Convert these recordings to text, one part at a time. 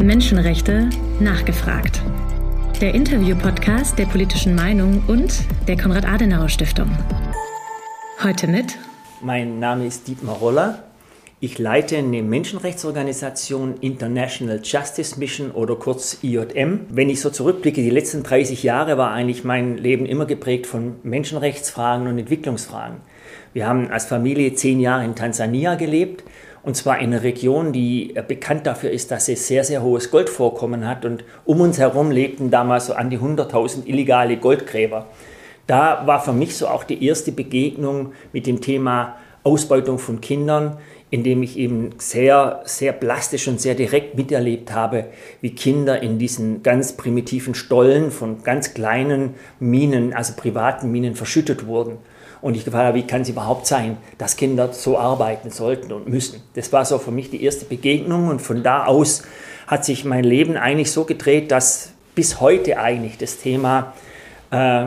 Menschenrechte nachgefragt. Der Interview-Podcast der politischen Meinung und der Konrad-Adenauer-Stiftung. Heute mit. Mein Name ist Dietmar Roller. Ich leite eine Menschenrechtsorganisation International Justice Mission oder kurz IJM. Wenn ich so zurückblicke, die letzten 30 Jahre war eigentlich mein Leben immer geprägt von Menschenrechtsfragen und Entwicklungsfragen. Wir haben als Familie zehn Jahre in Tansania gelebt und zwar in einer Region, die äh, bekannt dafür ist, dass sie sehr, sehr hohes Goldvorkommen hat. Und um uns herum lebten damals so an die 100.000 illegale Goldgräber. Da war für mich so auch die erste Begegnung mit dem Thema Ausbeutung von Kindern, indem ich eben sehr, sehr plastisch und sehr direkt miterlebt habe, wie Kinder in diesen ganz primitiven Stollen von ganz kleinen Minen, also privaten Minen, verschüttet wurden. Und ich gefragt habe, wie kann es überhaupt sein, dass Kinder so arbeiten sollten und müssen. Das war so für mich die erste Begegnung und von da aus hat sich mein Leben eigentlich so gedreht, dass bis heute eigentlich das Thema, äh,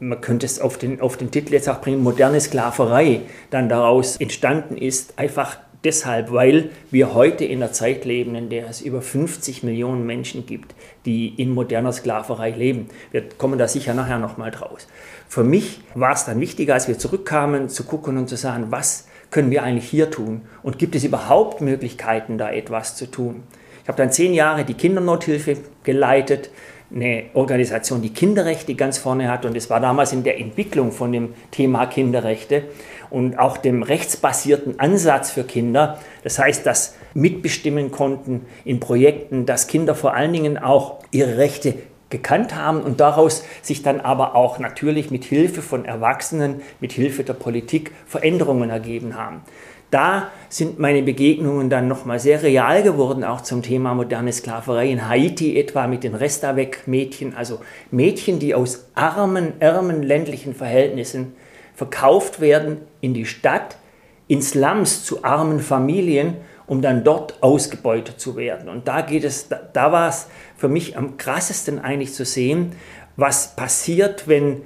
man könnte es auf den, auf den Titel jetzt auch bringen, moderne Sklaverei dann daraus entstanden ist, einfach deshalb, weil wir heute in einer Zeit leben, in der es über 50 Millionen Menschen gibt, die in moderner Sklaverei leben. Wir kommen da sicher nachher nochmal draus. Für mich war es dann wichtiger, als wir zurückkamen, zu gucken und zu sagen, was können wir eigentlich hier tun? Und gibt es überhaupt Möglichkeiten, da etwas zu tun? Ich habe dann zehn Jahre die Kindernothilfe geleitet, eine Organisation, die Kinderrechte ganz vorne hat. Und es war damals in der Entwicklung von dem Thema Kinderrechte und auch dem rechtsbasierten Ansatz für Kinder. Das heißt, dass mitbestimmen konnten in Projekten, dass Kinder vor allen Dingen auch ihre Rechte gekannt haben und daraus sich dann aber auch natürlich mit Hilfe von Erwachsenen, mit Hilfe der Politik Veränderungen ergeben haben. Da sind meine Begegnungen dann nochmal sehr real geworden, auch zum Thema moderne Sklaverei in Haiti etwa mit den Restavec-Mädchen, also Mädchen, die aus armen, ärmen ländlichen Verhältnissen verkauft werden in die Stadt, in Slums zu armen Familien um dann dort ausgebeutet zu werden. Und da geht es, da, da war es für mich am krassesten eigentlich zu sehen, was passiert, wenn,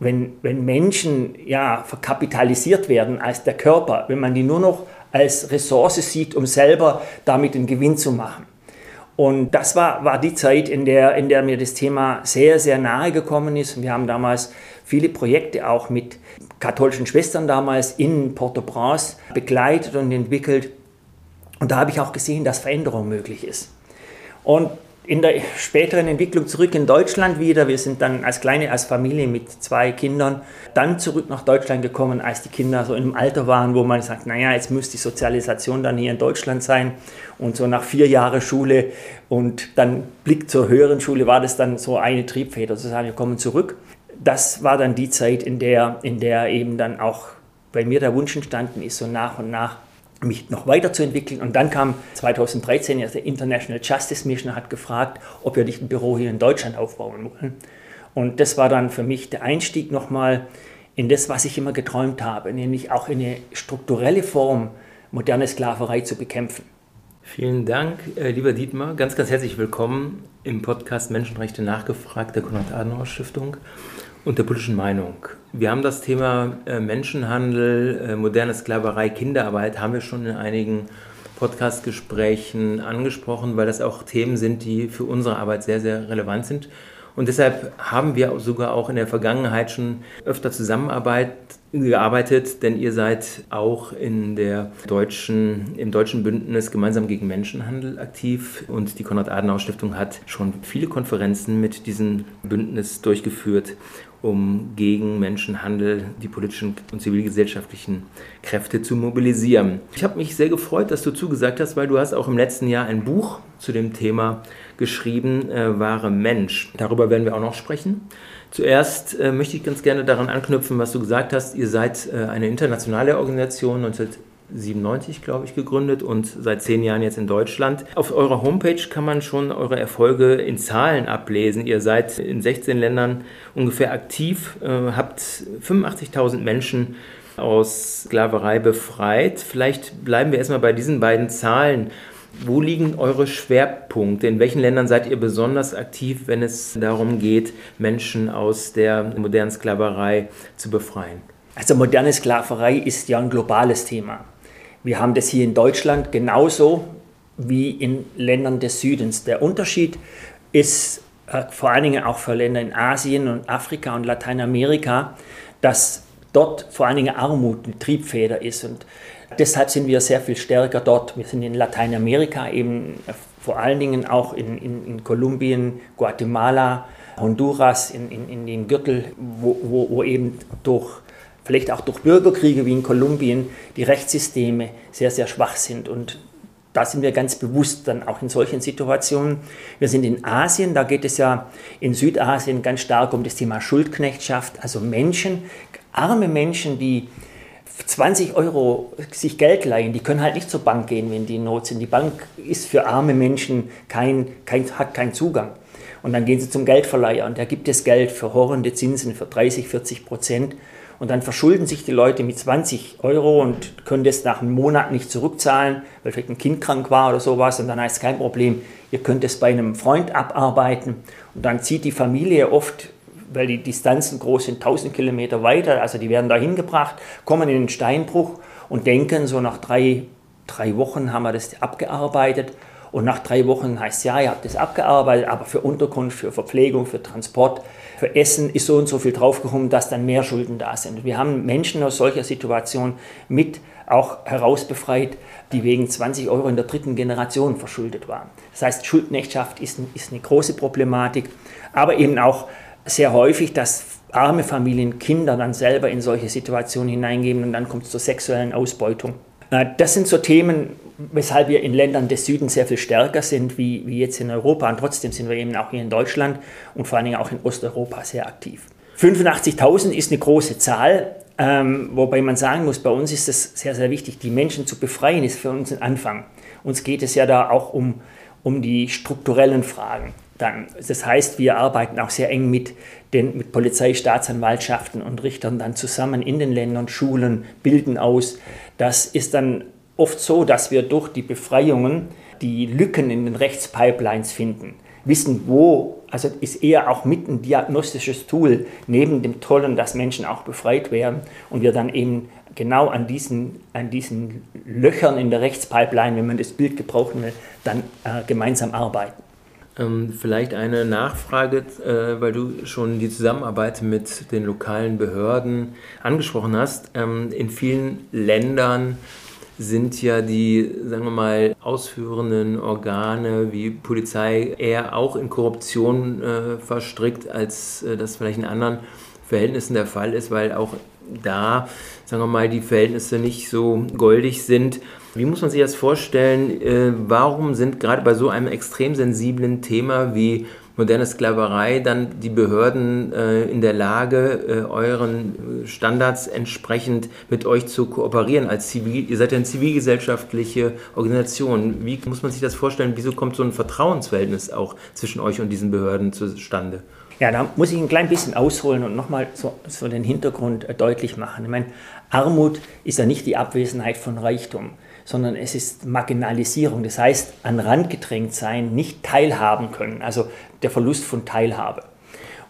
wenn, wenn Menschen ja, verkapitalisiert werden als der Körper, wenn man die nur noch als Ressource sieht, um selber damit einen Gewinn zu machen. Und das war, war die Zeit, in der, in der mir das Thema sehr, sehr nahe gekommen ist. Wir haben damals viele Projekte auch mit katholischen Schwestern damals in Port-au-Prince begleitet und entwickelt. Und da habe ich auch gesehen, dass Veränderung möglich ist. Und in der späteren Entwicklung zurück in Deutschland wieder. Wir sind dann als kleine, als Familie mit zwei Kindern dann zurück nach Deutschland gekommen, als die Kinder so im Alter waren, wo man sagt, naja, jetzt muss die Sozialisation dann hier in Deutschland sein. Und so nach vier Jahren Schule und dann Blick zur höheren Schule war das dann so eine Triebfeder, zu sagen, wir kommen zurück. Das war dann die Zeit, in der, in der eben dann auch bei mir der Wunsch entstanden ist, so nach und nach mich noch weiterzuentwickeln. Und dann kam 2013 ja, der International Justice Mission, hat gefragt, ob wir nicht ein Büro hier in Deutschland aufbauen wollen. Und das war dann für mich der Einstieg nochmal in das, was ich immer geträumt habe, nämlich auch in eine strukturelle Form moderne Sklaverei zu bekämpfen. Vielen Dank, äh, lieber Dietmar. Ganz, ganz herzlich willkommen im Podcast Menschenrechte nachgefragt der Konrad-Adenauer-Stiftung und der politischen Meinung. Wir haben das Thema äh, Menschenhandel, äh, moderne Sklaverei, Kinderarbeit, haben wir schon in einigen Podcast-Gesprächen angesprochen, weil das auch Themen sind, die für unsere Arbeit sehr, sehr relevant sind. Und deshalb haben wir sogar auch in der Vergangenheit schon öfter zusammengearbeitet, denn ihr seid auch in der deutschen, im deutschen Bündnis gemeinsam gegen Menschenhandel aktiv und die Konrad-Adenauer-Stiftung hat schon viele Konferenzen mit diesem Bündnis durchgeführt um gegen Menschenhandel die politischen und zivilgesellschaftlichen Kräfte zu mobilisieren. Ich habe mich sehr gefreut, dass du zugesagt hast, weil du hast auch im letzten Jahr ein Buch zu dem Thema geschrieben, äh, Wahre Mensch. Darüber werden wir auch noch sprechen. Zuerst äh, möchte ich ganz gerne daran anknüpfen, was du gesagt hast. Ihr seid äh, eine internationale Organisation, 19 97, glaube ich, gegründet und seit zehn Jahren jetzt in Deutschland. Auf eurer Homepage kann man schon eure Erfolge in Zahlen ablesen. Ihr seid in 16 Ländern ungefähr aktiv, äh, habt 85.000 Menschen aus Sklaverei befreit. Vielleicht bleiben wir erstmal bei diesen beiden Zahlen. Wo liegen eure Schwerpunkte? In welchen Ländern seid ihr besonders aktiv, wenn es darum geht, Menschen aus der modernen Sklaverei zu befreien? Also moderne Sklaverei ist ja ein globales Thema. Wir haben das hier in Deutschland genauso wie in Ländern des Südens. Der Unterschied ist äh, vor allen Dingen auch für Länder in Asien und Afrika und Lateinamerika, dass dort vor allen Dingen Armut die Triebfeder ist. Und deshalb sind wir sehr viel stärker dort. Wir sind in Lateinamerika eben vor allen Dingen auch in, in, in Kolumbien, Guatemala, Honduras, in, in, in dem Gürtel, wo, wo, wo eben durch, vielleicht auch durch Bürgerkriege wie in Kolumbien, die Rechtssysteme sehr, sehr schwach sind. Und da sind wir ganz bewusst dann auch in solchen Situationen. Wir sind in Asien, da geht es ja in Südasien ganz stark um das Thema Schuldknechtschaft, also Menschen, arme Menschen, die 20 Euro sich Geld leihen, die können halt nicht zur Bank gehen, wenn die in Not sind. Die Bank ist für arme Menschen kein, kein, hat keinen Zugang. Und dann gehen sie zum Geldverleiher und der gibt das Geld für horrende Zinsen für 30, 40 Prozent. Und dann verschulden sich die Leute mit 20 Euro und können das nach einem Monat nicht zurückzahlen, weil vielleicht ein Kind krank war oder sowas. Und dann heißt es kein Problem, ihr könnt es bei einem Freund abarbeiten. Und dann zieht die Familie oft weil die Distanzen groß sind, 1000 Kilometer weiter, also die werden da hingebracht, kommen in den Steinbruch und denken, so nach drei, drei Wochen haben wir das abgearbeitet. Und nach drei Wochen heißt es, ja, ihr habt das abgearbeitet, aber für Unterkunft, für Verpflegung, für Transport, für Essen ist so und so viel draufgekommen, dass dann mehr Schulden da sind. Wir haben Menschen aus solcher Situation mit auch herausbefreit, die wegen 20 Euro in der dritten Generation verschuldet waren. Das heißt, Schuldknechtschaft ist, ist eine große Problematik, aber eben auch sehr häufig, dass arme Familien Kinder dann selber in solche Situationen hineingeben und dann kommt es zur sexuellen Ausbeutung. Äh, das sind so Themen, weshalb wir in Ländern des Südens sehr viel stärker sind wie, wie jetzt in Europa. Und trotzdem sind wir eben auch hier in Deutschland und vor allen Dingen auch in Osteuropa sehr aktiv. 85.000 ist eine große Zahl, ähm, wobei man sagen muss, bei uns ist es sehr, sehr wichtig, die Menschen zu befreien, ist für uns ein Anfang. Uns geht es ja da auch um, um die strukturellen Fragen dann. Das heißt, wir arbeiten auch sehr eng mit, den, mit Polizei, Staatsanwaltschaften und Richtern dann zusammen in den Ländern, Schulen, bilden aus. Das ist dann oft so, dass wir durch die Befreiungen die Lücken in den Rechtspipelines finden. Wissen, wo, also ist eher auch mit ein diagnostisches Tool, neben dem Tollen, dass Menschen auch befreit werden und wir dann eben genau an diesen, an diesen Löchern in der Rechtspipeline, wenn man das Bild gebrauchen will, dann äh, gemeinsam arbeiten. Ähm, vielleicht eine Nachfrage, äh, weil du schon die Zusammenarbeit mit den lokalen Behörden angesprochen hast. Ähm, in vielen Ländern sind ja die, sagen wir mal, ausführenden Organe wie Polizei eher auch in Korruption äh, verstrickt, als äh, das vielleicht in anderen Verhältnissen der Fall ist, weil auch da, sagen wir mal, die Verhältnisse nicht so goldig sind. Wie muss man sich das vorstellen? Äh, warum sind gerade bei so einem extrem sensiblen Thema wie moderne Sklaverei dann die Behörden äh, in der Lage, äh, euren Standards entsprechend mit euch zu kooperieren als Zivil? Ihr seid ja eine zivilgesellschaftliche Organisation. Wie muss man sich das vorstellen? Wieso kommt so ein Vertrauensverhältnis auch zwischen euch und diesen Behörden zustande? Ja, da muss ich ein klein bisschen ausholen und nochmal so, so den Hintergrund deutlich machen. Ich meine, Armut ist ja nicht die Abwesenheit von Reichtum sondern es ist Marginalisierung. Das heißt, an Rand gedrängt sein, nicht teilhaben können, also der Verlust von Teilhabe.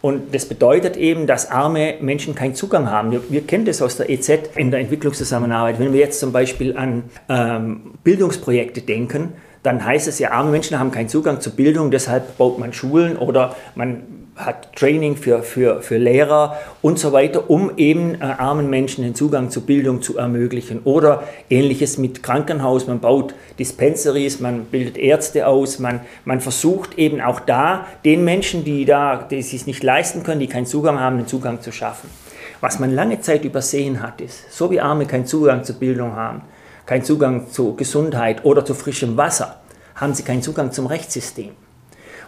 Und das bedeutet eben, dass arme Menschen keinen Zugang haben. Wir, wir, kennen das aus der EZ in der Entwicklungszusammenarbeit. Wenn wir jetzt zum Beispiel an ähm, Bildungsprojekte denken, dann heißt es ja, arme Menschen haben keinen Zugang zur Bildung, deshalb baut man Schulen oder man hat Training für, für, für Lehrer und so weiter, um eben äh, armen Menschen den Zugang zur Bildung zu ermöglichen. Oder ähnliches mit Krankenhaus, man baut Dispensaries, man bildet Ärzte aus, man, man versucht eben auch da den Menschen, die da, die es sich nicht leisten können, die keinen Zugang haben, den Zugang zu schaffen. Was man lange Zeit übersehen hat, ist, so wie Arme keinen Zugang zur Bildung haben, keinen Zugang zu Gesundheit oder zu frischem Wasser, haben sie keinen Zugang zum Rechtssystem.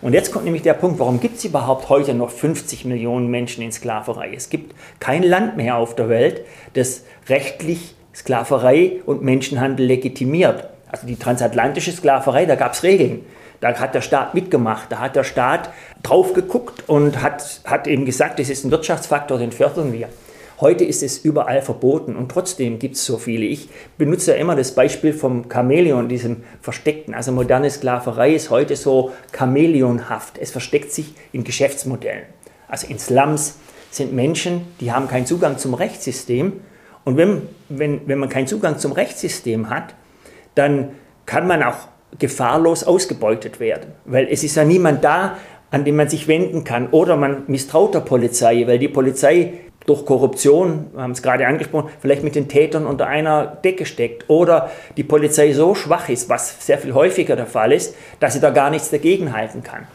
Und jetzt kommt nämlich der Punkt, warum gibt es überhaupt heute noch 50 Millionen Menschen in Sklaverei? Es gibt kein Land mehr auf der Welt, das rechtlich Sklaverei und Menschenhandel legitimiert. Also die transatlantische Sklaverei, da gab es Regeln. Da hat der Staat mitgemacht, da hat der Staat drauf geguckt und hat, hat eben gesagt, das ist ein Wirtschaftsfaktor, den fördern wir. Heute ist es überall verboten und trotzdem gibt es so viele. Ich benutze ja immer das Beispiel vom Chamäleon, diesem Versteckten. Also moderne Sklaverei ist heute so chamäleonhaft. Es versteckt sich in Geschäftsmodellen. Also in Slums sind Menschen, die haben keinen Zugang zum Rechtssystem. Und wenn, wenn, wenn man keinen Zugang zum Rechtssystem hat, dann kann man auch gefahrlos ausgebeutet werden. Weil es ist ja niemand da, an den man sich wenden kann. Oder man misstraut der Polizei, weil die Polizei durch Korruption, wir haben es gerade angesprochen, vielleicht mit den Tätern unter einer Decke steckt. Oder die Polizei so schwach ist, was sehr viel häufiger der Fall ist, dass sie da gar nichts dagegen halten kann.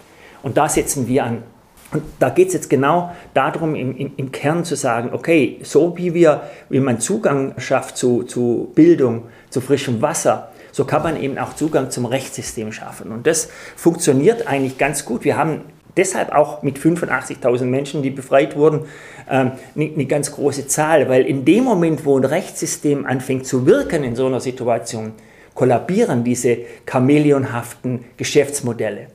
Und da setzen wir an. Und da geht es jetzt genau darum, im, im, im, Kern zu sagen, okay, so wie wir, wie man Zugang schafft zu, zu Bildung, zu frischem Wasser, so kann man eben auch Zugang zum Rechtssystem schaffen. Und das funktioniert eigentlich ganz gut. Wir haben deshalb auch mit 85.000 Menschen, die befreit wurden, ähm, eine ganz große Zahl, weil in dem Moment, wo ein Rechtssystem anfängt zu wirken in so einer Situation, kollabieren diese chameleonhaften Geschäftsmodelle.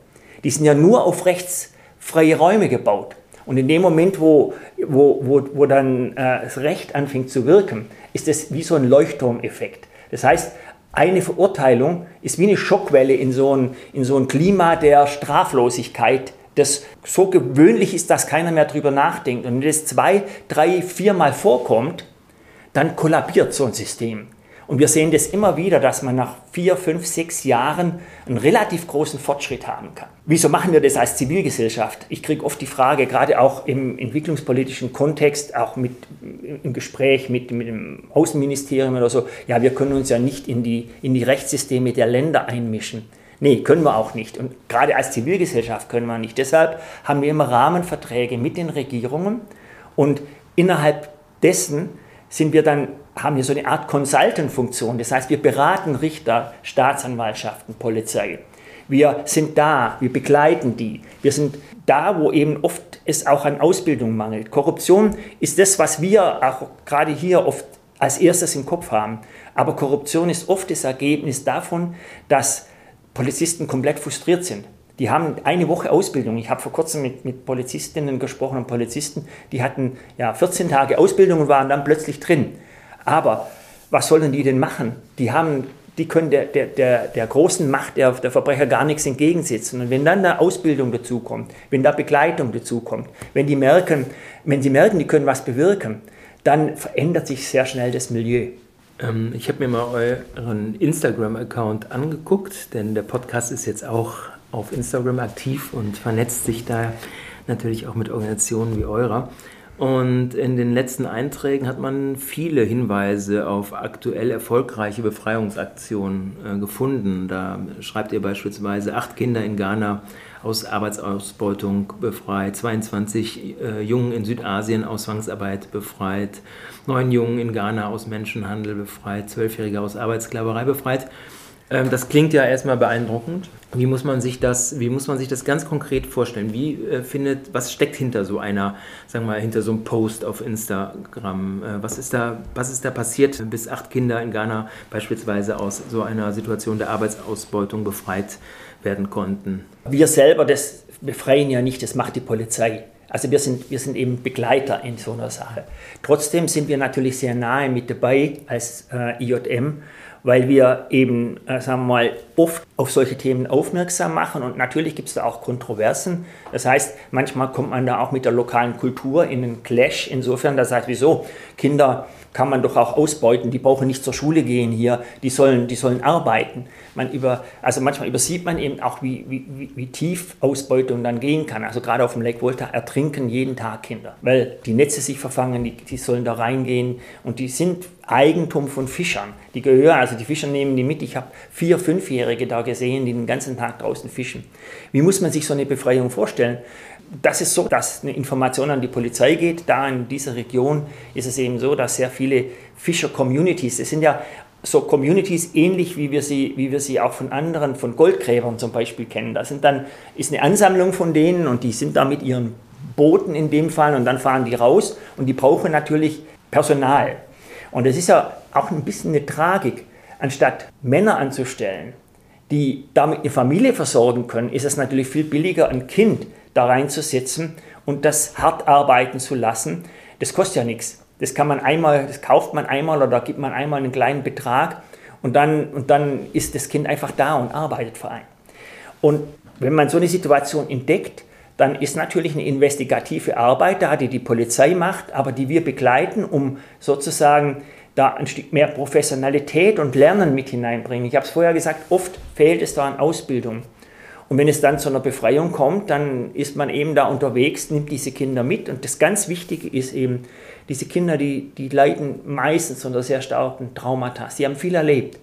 Die sind ja nur auf rechtsfreie Räume gebaut. Und in dem Moment, wo, wo, wo, wo dann äh, das Recht anfängt zu wirken, ist das wie so ein Leuchtturmeffekt. Das heißt, eine Verurteilung ist wie eine Schockwelle in so ein, in so ein Klima der Straflosigkeit, das so gewöhnlich ist, dass keiner mehr drüber nachdenkt. Und wenn das zwei, drei, viermal vorkommt, dann kollabiert so ein System. Und wir sehen das immer wieder, dass man nach vier, fünf, sechs Jahren einen relativ großen Fortschritt haben kann. Wieso machen wir das als Zivilgesellschaft? Ich kriege oft die Frage, gerade auch im entwicklungspolitischen Kontext, auch mit, im Gespräch mit, mit dem Außenministerium oder so, ja, wir können uns ja nicht in die, in die Rechtssysteme der Länder einmischen. Nee, können wir auch nicht. Und gerade als Zivilgesellschaft können wir nicht. Deshalb haben wir immer Rahmenverträge mit den Regierungen und innerhalb dessen sind wir dann, haben wir so eine Art Consultant-Funktion. Das heißt, wir beraten Richter, Staatsanwaltschaften, Polizei. Wir sind da, wir begleiten die. Wir sind da, wo eben oft es auch an Ausbildung mangelt. Korruption ist das, was wir auch gerade hier oft als erstes im Kopf haben. Aber Korruption ist oft das Ergebnis davon, dass Polizisten komplett frustriert sind. Die haben eine Woche Ausbildung. Ich habe vor kurzem mit, mit Polizistinnen gesprochen und Polizisten, die hatten ja 14 Tage Ausbildung und waren dann plötzlich drin. Aber was sollen die denn machen? Die, haben, die können der, der, der, der großen Macht der, der Verbrecher gar nichts entgegensetzen. Und wenn dann da Ausbildung dazukommt, wenn da Begleitung dazukommt, wenn die merken, wenn sie merken, die können was bewirken, dann verändert sich sehr schnell das Milieu. Ähm, ich habe mir mal euren Instagram-Account angeguckt, denn der Podcast ist jetzt auch auf Instagram aktiv und vernetzt sich da natürlich auch mit Organisationen wie eurer. Und in den letzten Einträgen hat man viele Hinweise auf aktuell erfolgreiche Befreiungsaktionen äh, gefunden. Da schreibt ihr beispielsweise acht Kinder in Ghana aus Arbeitsausbeutung befreit, 22 äh, Jungen in Südasien aus Zwangsarbeit befreit, neun Jungen in Ghana aus Menschenhandel befreit, zwölfjährige aus Arbeitssklaverei befreit. Ähm, das klingt ja erstmal beeindruckend. Wie muss man sich das, wie muss man sich das ganz konkret vorstellen? Wie äh, findet, was steckt hinter so einer, sagen wir mal, hinter so einem Post auf Instagram? Äh, was ist da, was ist da passiert, bis acht Kinder in Ghana beispielsweise aus so einer Situation der Arbeitsausbeutung befreit werden konnten? Wir selber das befreien ja nicht, das macht die Polizei. Also wir sind, wir sind eben Begleiter in so einer Sache. Trotzdem sind wir natürlich sehr nahe mit dabei als äh, IJM weil wir eben, äh, sagen wir mal, oft auf solche Themen aufmerksam machen und natürlich gibt es da auch Kontroversen. Das heißt, manchmal kommt man da auch mit der lokalen Kultur in einen Clash. Insofern, das heißt, wieso? Kinder kann man doch auch ausbeuten, die brauchen nicht zur Schule gehen hier, die sollen, die sollen arbeiten. Man über, also manchmal übersieht man eben auch, wie, wie, wie tief Ausbeutung dann gehen kann. Also gerade auf dem Lake Volta ertrinken jeden Tag Kinder, weil die Netze sich verfangen, die, die sollen da reingehen und die sind Eigentum von Fischern. Die gehören, also die Fischer nehmen die mit. Ich habe vier, fünfjährige da gesehen, die den ganzen Tag draußen fischen. Wie muss man sich so eine Befreiung vorstellen? das ist so, dass eine Information an die Polizei geht. Da in dieser Region ist es eben so, dass sehr viele Fischer-Communities, es sind ja so Communities ähnlich wie wir sie, wie wir sie auch von anderen, von Goldgräbern zum Beispiel kennen. Da sind dann, ist eine Ansammlung von denen und die sind da mit ihren Booten in dem Fall und dann fahren die raus und die brauchen natürlich Personal. Und es ist ja auch ein bisschen eine Tragik. Anstatt Männer anzustellen, die damit eine Familie versorgen können, ist es natürlich viel billiger, ein Kind da reinzusetzen und das hart arbeiten zu lassen. Das kostet ja nichts. Das kann man einmal, das kauft man einmal oder gibt man einmal einen kleinen Betrag und dann, und dann ist das Kind einfach da und arbeitet für einen. Und wenn man so eine Situation entdeckt, dann ist natürlich eine investigative Arbeit da, die die Polizei macht, aber die wir begleiten, um sozusagen da ein Stück mehr Professionalität und Lernen mit hineinbringen. Ich habe es vorher gesagt, oft fehlt es da an Ausbildung. Und wenn es dann zu einer Befreiung kommt, dann ist man eben da unterwegs, nimmt diese Kinder mit. Und das ganz Wichtige ist eben, diese Kinder, die, die leiden meistens unter sehr starken Traumata. Sie haben viel erlebt.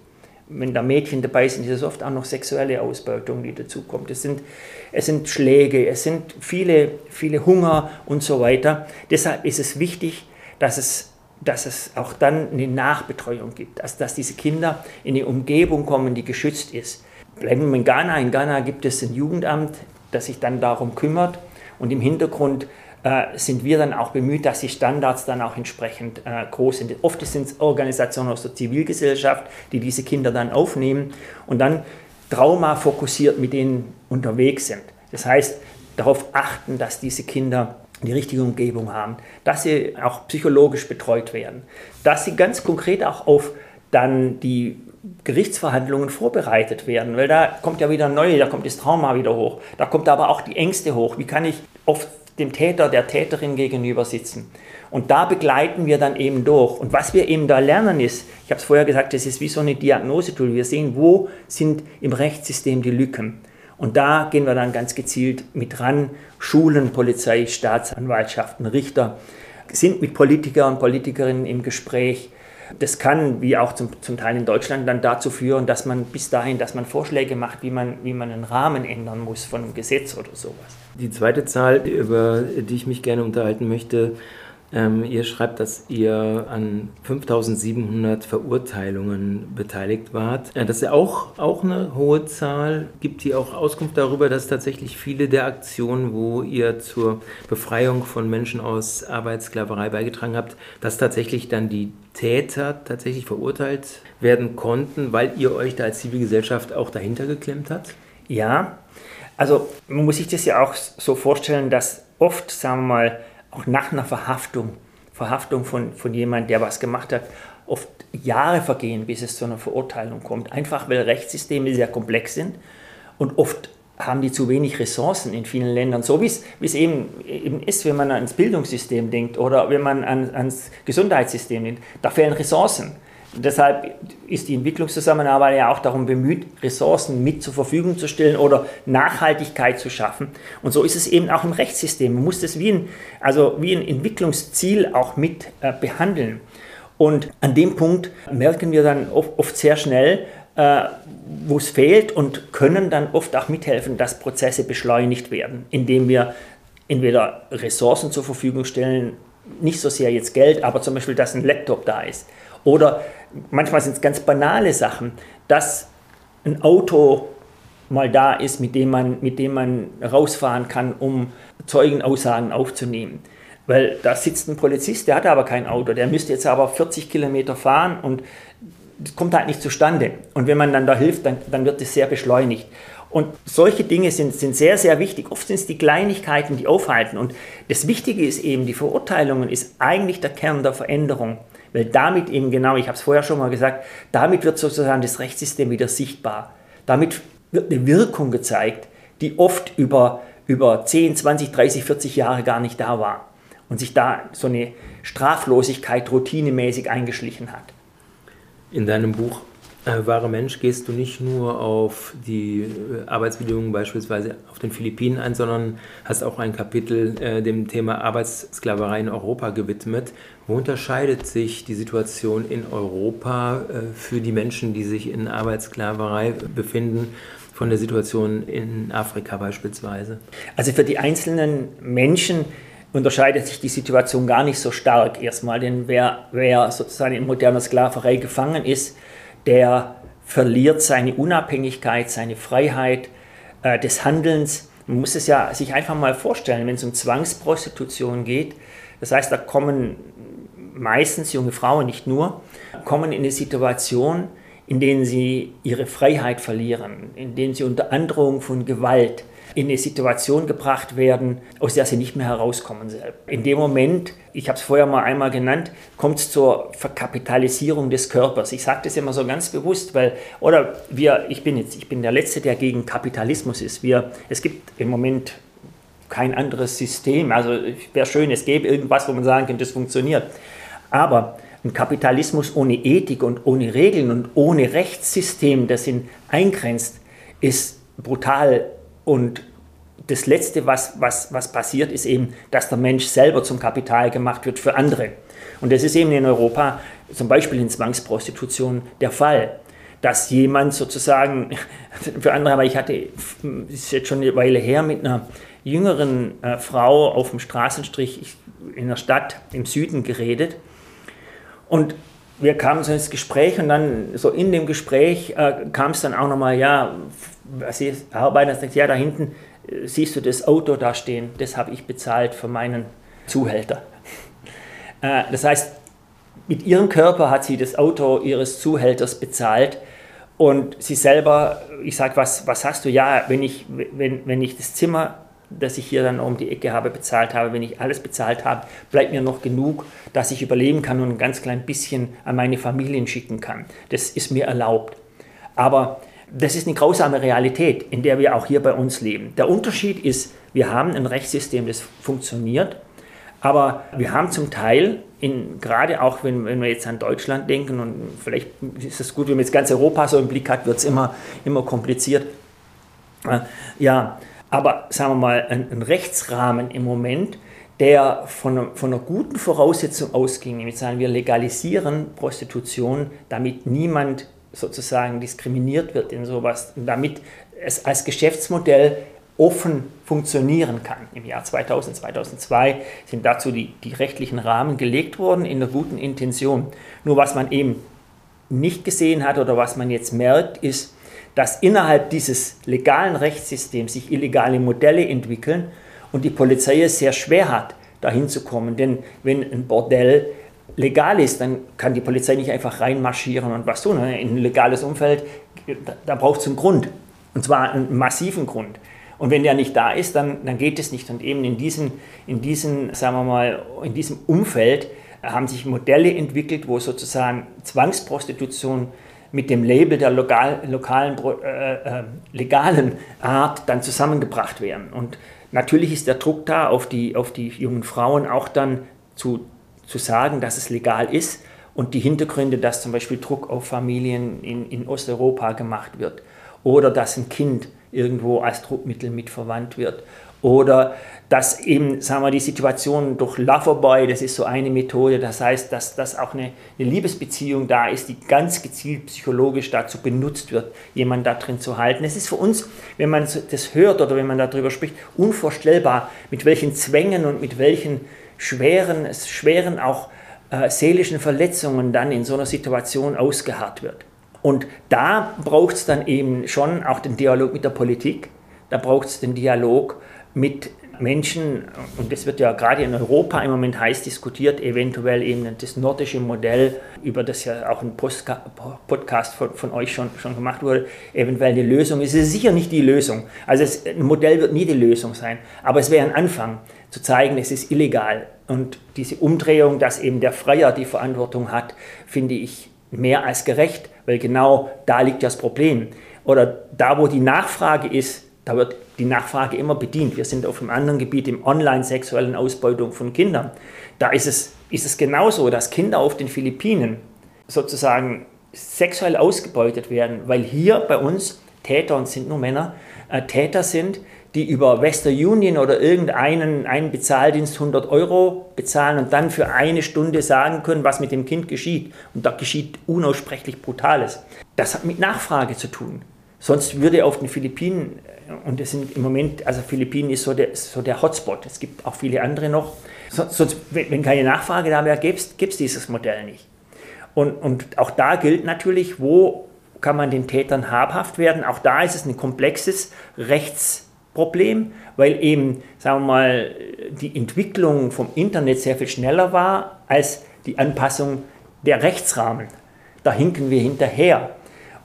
Wenn da Mädchen dabei sind, ist es oft auch noch sexuelle Ausbeutung, die dazukommt. Es sind, es sind Schläge, es sind viele, viele Hunger und so weiter. Deshalb ist es wichtig, dass es dass es auch dann eine Nachbetreuung gibt, also dass diese Kinder in eine Umgebung kommen, die geschützt ist. Bleiben wir in Ghana. In Ghana gibt es ein Jugendamt, das sich dann darum kümmert. Und im Hintergrund äh, sind wir dann auch bemüht, dass die Standards dann auch entsprechend äh, groß sind. Oft sind es Organisationen aus der Zivilgesellschaft, die diese Kinder dann aufnehmen und dann Trauma fokussiert mit denen unterwegs sind. Das heißt, darauf achten, dass diese Kinder die richtige Umgebung haben, dass sie auch psychologisch betreut werden, dass sie ganz konkret auch auf dann die Gerichtsverhandlungen vorbereitet werden, weil da kommt ja wieder neu, da kommt das Trauma wieder hoch, da kommt aber auch die Ängste hoch. Wie kann ich oft dem Täter, der Täterin gegenüber sitzen? Und da begleiten wir dann eben durch. Und was wir eben da lernen ist, ich habe es vorher gesagt, das ist wie so eine Diagnosetool. Wir sehen, wo sind im Rechtssystem die Lücken. Und da gehen wir dann ganz gezielt mit ran. Schulen, Polizei, Staatsanwaltschaften, Richter sind mit Politikern und Politikerinnen im Gespräch das kann, wie auch zum, zum Teil in Deutschland, dann dazu führen, dass man bis dahin, dass man Vorschläge macht, wie man, wie man einen Rahmen ändern muss von einem Gesetz oder sowas. Die zweite Zahl, über die ich mich gerne unterhalten möchte, ähm, ihr schreibt, dass ihr an 5700 Verurteilungen beteiligt wart. Äh, das ist ja auch, auch eine hohe Zahl. Gibt die auch Auskunft darüber, dass tatsächlich viele der Aktionen, wo ihr zur Befreiung von Menschen aus Arbeitssklaverei beigetragen habt, dass tatsächlich dann die Täter tatsächlich verurteilt werden konnten, weil ihr euch da als Zivilgesellschaft auch dahinter geklemmt habt? Ja, also man muss sich das ja auch so vorstellen, dass oft, sagen wir mal, auch nach einer Verhaftung, Verhaftung von, von jemandem, der was gemacht hat, oft Jahre vergehen, bis es zu einer Verurteilung kommt. Einfach weil Rechtssysteme sehr komplex sind und oft haben die zu wenig Ressourcen in vielen Ländern, so wie es eben, eben ist, wenn man ans Bildungssystem denkt oder wenn man an, ans Gesundheitssystem denkt. Da fehlen Ressourcen. Deshalb ist die Entwicklungszusammenarbeit ja auch darum bemüht, Ressourcen mit zur Verfügung zu stellen oder Nachhaltigkeit zu schaffen. Und so ist es eben auch im Rechtssystem. Man muss das wie ein, also wie ein Entwicklungsziel auch mit äh, behandeln. Und an dem Punkt merken wir dann oft, oft sehr schnell, äh, wo es fehlt und können dann oft auch mithelfen, dass Prozesse beschleunigt werden, indem wir entweder Ressourcen zur Verfügung stellen, nicht so sehr jetzt Geld, aber zum Beispiel, dass ein Laptop da ist oder manchmal sind es ganz banale Sachen, dass ein Auto mal da ist, mit dem man, mit dem man rausfahren kann, um Zeugenaussagen aufzunehmen. Weil da sitzt ein Polizist, der hat aber kein Auto, der müsste jetzt aber 40 Kilometer fahren und das kommt halt nicht zustande. Und wenn man dann da hilft, dann, dann wird es sehr beschleunigt. Und solche Dinge sind, sind sehr, sehr wichtig. Oft sind es die Kleinigkeiten, die aufhalten. Und das Wichtige ist eben, die Verurteilungen ist eigentlich der Kern der Veränderung. Weil damit eben genau, ich habe es vorher schon mal gesagt, damit wird sozusagen das Rechtssystem wieder sichtbar. Damit wird eine Wirkung gezeigt, die oft über, über 10, 20, 30, 40 Jahre gar nicht da war. Und sich da so eine Straflosigkeit routinemäßig eingeschlichen hat. In deinem Buch äh, Wahre Mensch gehst du nicht nur auf die äh, Arbeitsbedingungen beispielsweise auf den Philippinen ein, sondern hast auch ein Kapitel äh, dem Thema Arbeitssklaverei in Europa gewidmet. Wo unterscheidet sich die Situation in Europa äh, für die Menschen, die sich in Arbeitssklaverei befinden? von der Situation in Afrika beispielsweise? Also für die einzelnen Menschen unterscheidet sich die Situation gar nicht so stark erstmal, denn wer, wer sozusagen in moderner Sklaverei gefangen ist, der verliert seine Unabhängigkeit, seine Freiheit äh, des Handelns. Man muss es ja sich einfach mal vorstellen, wenn es um Zwangsprostitution geht. Das heißt, da kommen meistens junge Frauen, nicht nur, kommen in eine Situation, in denen sie ihre Freiheit verlieren, in denen sie unter Androhung von Gewalt in eine Situation gebracht werden, aus der sie nicht mehr herauskommen selbst. In dem Moment, ich habe es vorher mal einmal genannt, kommt es zur Verkapitalisierung des Körpers. Ich sage das immer so ganz bewusst, weil, oder wir, ich bin jetzt, ich bin der Letzte, der gegen Kapitalismus ist. Wir, es gibt im Moment kein anderes System. Also wäre schön, es gäbe irgendwas, wo man sagen könnte, das funktioniert. Aber ein Kapitalismus ohne Ethik und ohne Regeln und ohne Rechtssystem, das ihn eingrenzt, ist brutal. Und das Letzte, was, was, was passiert, ist eben, dass der Mensch selber zum Kapital gemacht wird für andere. Und das ist eben in Europa, zum Beispiel in Zwangsprostitution, der Fall. Dass jemand sozusagen, für andere, aber ich hatte, ist jetzt schon eine Weile her, mit einer jüngeren äh, Frau auf dem Straßenstrich in der Stadt im Süden geredet. Und wir kamen so ins Gespräch und dann so in dem Gespräch äh, kam es dann auch nochmal, ja, sie arbeiten, sagt, ja, da hinten äh, siehst du das Auto da stehen, das habe ich bezahlt für meinen Zuhälter. Äh, das heißt, mit ihrem Körper hat sie das Auto ihres Zuhälters bezahlt und sie selber, ich sage, was, was hast du? Ja, wenn ich, wenn, wenn ich das Zimmer, das ich hier dann um die Ecke habe, bezahlt habe, wenn ich alles bezahlt habe, bleibt mir noch genug, dass ich überleben kann und ein ganz klein bisschen an meine Familien schicken kann. Das ist mir erlaubt. Aber das ist eine grausame Realität, in der wir auch hier bei uns leben. Der Unterschied ist, wir haben ein Rechtssystem, das funktioniert aber wir haben zum Teil, in, gerade auch wenn, wenn wir jetzt an Deutschland denken, und vielleicht ist es gut, wenn man jetzt ganz Europa so im Blick hat, wird es immer, immer kompliziert. Ja, aber sagen wir mal, ein, Rechtsrahmen im Moment, der von, von einer guten Voraussetzung ausging, nämlich sagen wir legalisieren Prostitution, damit niemand sozusagen diskriminiert wird in sowas, damit es als Geschäftsmodell offen funktionieren kann. Im Jahr 2000, 2002 sind dazu die, die rechtlichen Rahmen gelegt worden in der guten Intention. Nur was man eben nicht gesehen hat oder was man jetzt merkt, ist, dass innerhalb dieses legalen Rechtssystems sich illegale Modelle entwickeln und die Polizei es sehr schwer hat, dahin zu kommen. Denn wenn ein Bordell legal ist, dann kann die Polizei nicht einfach reinmarschieren und was tun. In ein legales Umfeld, da, braucht es einen Grund. Und zwar einen massiven Grund. Und wenn der nicht da ist, dann, dann geht es nicht. Und eben in diesem, in diesem, sagen wir mal, in diesem Umfeld haben sich Modelle entwickelt, wo sozusagen Zwangsprostitution mit dem Label der lokal, lokalen, äh, äh, legalen Art dann zusammengebracht werden. Und natürlich ist der Druck da auf die, auf die jungen Frauen auch dann zu, zu sagen, dass es legal ist und die Hintergründe, dass zum Beispiel Druck auf Familien in, in Osteuropa gemacht wird oder dass ein Kind irgendwo als Druckmittel mit verwandt wird. Oder dass eben, sagen wir, die Situation durch Loverboy, das ist so eine Methode, das heißt, dass, dass auch eine, eine Liebesbeziehung da ist, die ganz gezielt psychologisch dazu benutzt wird, jemanden da drin zu halten. Es ist für uns, wenn man das hört oder wenn man darüber spricht, unvorstellbar, mit welchen Zwängen und mit welchen schweren, schweren auch äh, seelischen Verletzungen dann in so einer Situation ausgeharrt wird. Und da braucht es dann eben schon auch den Dialog mit der Politik, da braucht es den Dialog mit Menschen, und das wird ja gerade in Europa im Moment heiß diskutiert, eventuell eben das nordische Modell, über das ja auch ein Podcast von, von euch schon, schon gemacht wurde, eventuell eine Lösung. Es ist sicher nicht die Lösung. Also es, ein Modell wird nie die Lösung sein, aber es wäre ein Anfang zu zeigen, es ist illegal. Und diese Umdrehung, dass eben der Freier die Verantwortung hat, finde ich mehr als gerecht, weil genau da liegt das Problem. Oder da, wo die Nachfrage ist, da wird die Nachfrage immer bedient. Wir sind auf einem anderen Gebiet, im Online-sexuellen Ausbeutung von Kindern. Da ist es, ist es genauso, dass Kinder auf den Philippinen sozusagen sexuell ausgebeutet werden, weil hier bei uns Täter, und sind nur Männer, äh, Täter sind, die über Western Union oder irgendeinen einen Bezahldienst 100 Euro bezahlen und dann für eine Stunde sagen können, was mit dem Kind geschieht. Und da geschieht unaussprechlich Brutales. Das hat mit Nachfrage zu tun. Sonst würde auf den Philippinen, und das sind im Moment, also Philippinen ist so der, so der Hotspot, es gibt auch viele andere noch, sonst, wenn keine Nachfrage da wäre, gäbe es dieses Modell nicht. Und, und auch da gilt natürlich, wo kann man den Tätern habhaft werden. Auch da ist es ein komplexes Rechts- Problem, weil eben, sagen wir mal, die Entwicklung vom Internet sehr viel schneller war als die Anpassung der Rechtsrahmen. Da hinken wir hinterher.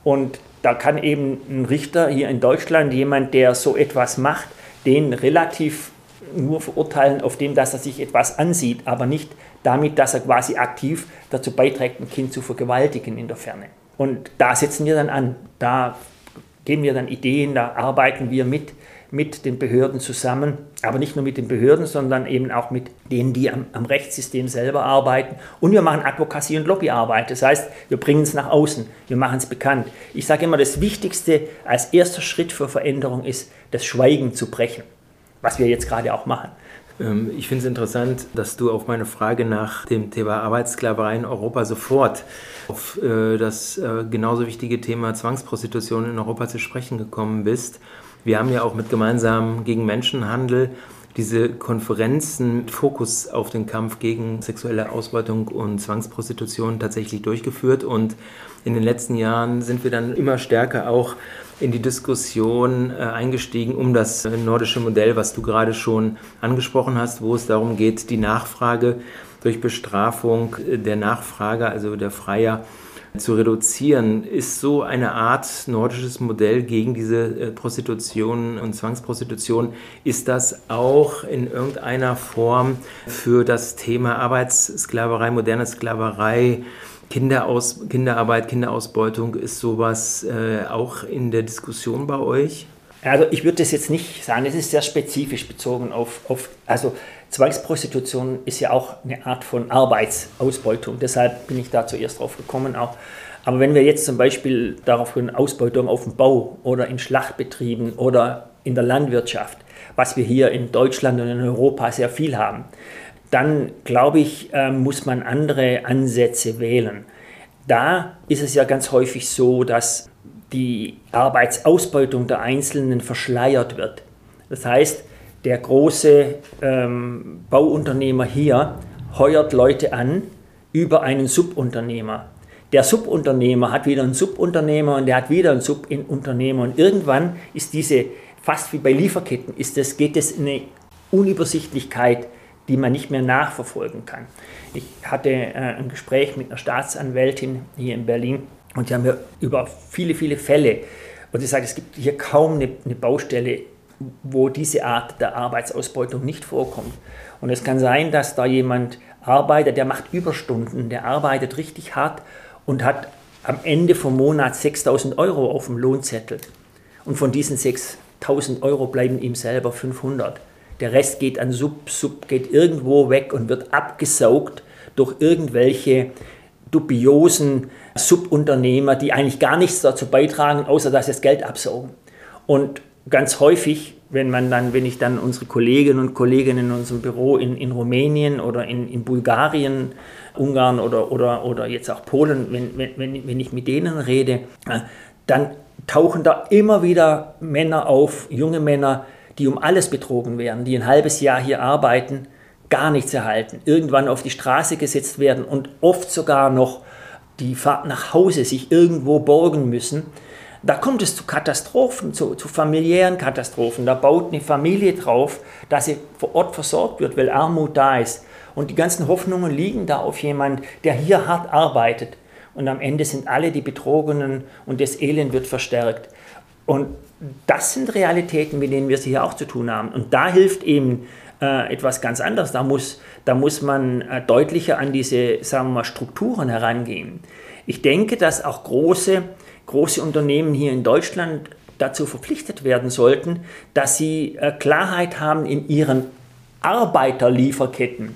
Und da kann eben ein Richter hier in Deutschland, jemand, der so etwas macht, den relativ nur verurteilen auf dem, dass er sich etwas ansieht, aber nicht damit, dass er quasi aktiv dazu beiträgt, ein Kind zu vergewaltigen in der Ferne. Und da setzen wir dann an. Da geben wir dann Ideen, da arbeiten wir mit mit den Behörden zusammen, aber nicht nur mit den Behörden, sondern eben auch mit denen, die am, am Rechtssystem selber arbeiten. Und wir machen Advocacy- und Lobbyarbeit. Das heißt, wir bringen es nach außen, wir machen es bekannt. Ich sage immer, das Wichtigste als erster Schritt für Veränderung ist, das Schweigen zu brechen, was wir jetzt gerade auch machen. Ähm, ich finde es interessant, dass du auf meine Frage nach dem Thema Arbeitssklaverei in Europa sofort auf äh, das äh, genauso wichtige Thema Zwangsprostitution in Europa zu sprechen gekommen bist. Wir haben ja auch mit gemeinsam gegen Menschenhandel diese Konferenzen mit Fokus auf den Kampf gegen sexuelle Ausbeutung und Zwangsprostitution tatsächlich durchgeführt. Und in den letzten Jahren sind wir dann immer stärker auch in die Diskussion äh, eingestiegen um das äh, nordische Modell, was du gerade schon angesprochen hast, wo es darum geht, die Nachfrage durch Bestrafung der Nachfrager, also der Freier, zu reduzieren, ist so eine Art nordisches Modell gegen diese äh, Prostitution und Zwangsprostitution. Ist das auch in irgendeiner Form für das Thema Arbeitssklaverei, moderne Sklaverei, Kinderaus Kinderarbeit, Kinderausbeutung, ist sowas äh, auch in der Diskussion bei euch? Also ich würde das jetzt nicht sagen, es ist sehr spezifisch bezogen auf, auf, also Zwangsprostitution ist ja auch eine Art von Arbeitsausbeutung, deshalb bin ich da zuerst drauf gekommen auch. Aber wenn wir jetzt zum Beispiel darauf gehen, Ausbeutung auf dem Bau oder in Schlachtbetrieben oder in der Landwirtschaft, was wir hier in Deutschland und in Europa sehr viel haben, dann glaube ich, ähm, muss man andere Ansätze wählen. Da ist es ja ganz häufig so, dass die Arbeitsausbeutung der Einzelnen verschleiert wird. Das heißt, der große ähm, Bauunternehmer hier heuert Leute an über einen Subunternehmer. Der Subunternehmer hat wieder einen Subunternehmer und der hat wieder einen Subunternehmer und irgendwann ist diese, fast wie bei Lieferketten, ist das, geht es in eine Unübersichtlichkeit, die man nicht mehr nachverfolgen kann. Ich hatte äh, ein Gespräch mit einer Staatsanwältin hier in Berlin und die haben mir über viele, viele Fälle, und sie sagt, es gibt hier kaum eine, eine Baustelle, wo diese Art der Arbeitsausbeutung nicht vorkommt. Und es kann sein, dass da jemand arbeitet, der macht Überstunden, der arbeitet richtig hart und hat am Ende vom Monat 6000 Euro auf dem Lohnzettel. Und von diesen 6000 Euro bleiben ihm selber 500. Der Rest geht an Sub, Sub geht irgendwo weg und wird abgesaugt durch irgendwelche dubiosen Subunternehmer, die eigentlich gar nichts dazu beitragen, außer dass sie das Geld absaugen. Und ganz häufig, wenn man dann, wenn ich dann unsere Kolleginnen und Kollegen in unserem Büro in, in Rumänien oder in, in Bulgarien, Ungarn oder, oder, oder jetzt auch Polen, wenn, wenn, wenn ich mit denen rede, äh, dann tauchen da immer wieder Männer auf, junge Männer, die um alles betrogen werden, die ein halbes Jahr hier arbeiten, gar nichts erhalten, irgendwann auf die Straße gesetzt werden und oft sogar noch die Fahrt nach Hause sich irgendwo borgen müssen da kommt es zu Katastrophen, zu, zu, familiären Katastrophen. Da baut eine Familie drauf, dass sie vor Ort versorgt wird, weil Armut da ist. Und die ganzen Hoffnungen liegen da auf jemand, der hier hart arbeitet. Und am Ende sind alle die Betrogenen und das Elend wird verstärkt. Und das sind Realitäten, mit denen wir es hier auch zu tun haben. Und da hilft eben äh, etwas ganz anderes. Da muss, da muss man äh, deutlicher an diese sagen wir mal, Strukturen herangehen. Ich denke, dass auch große große Unternehmen hier in Deutschland dazu verpflichtet werden sollten, dass sie äh, Klarheit haben in ihren Arbeiterlieferketten.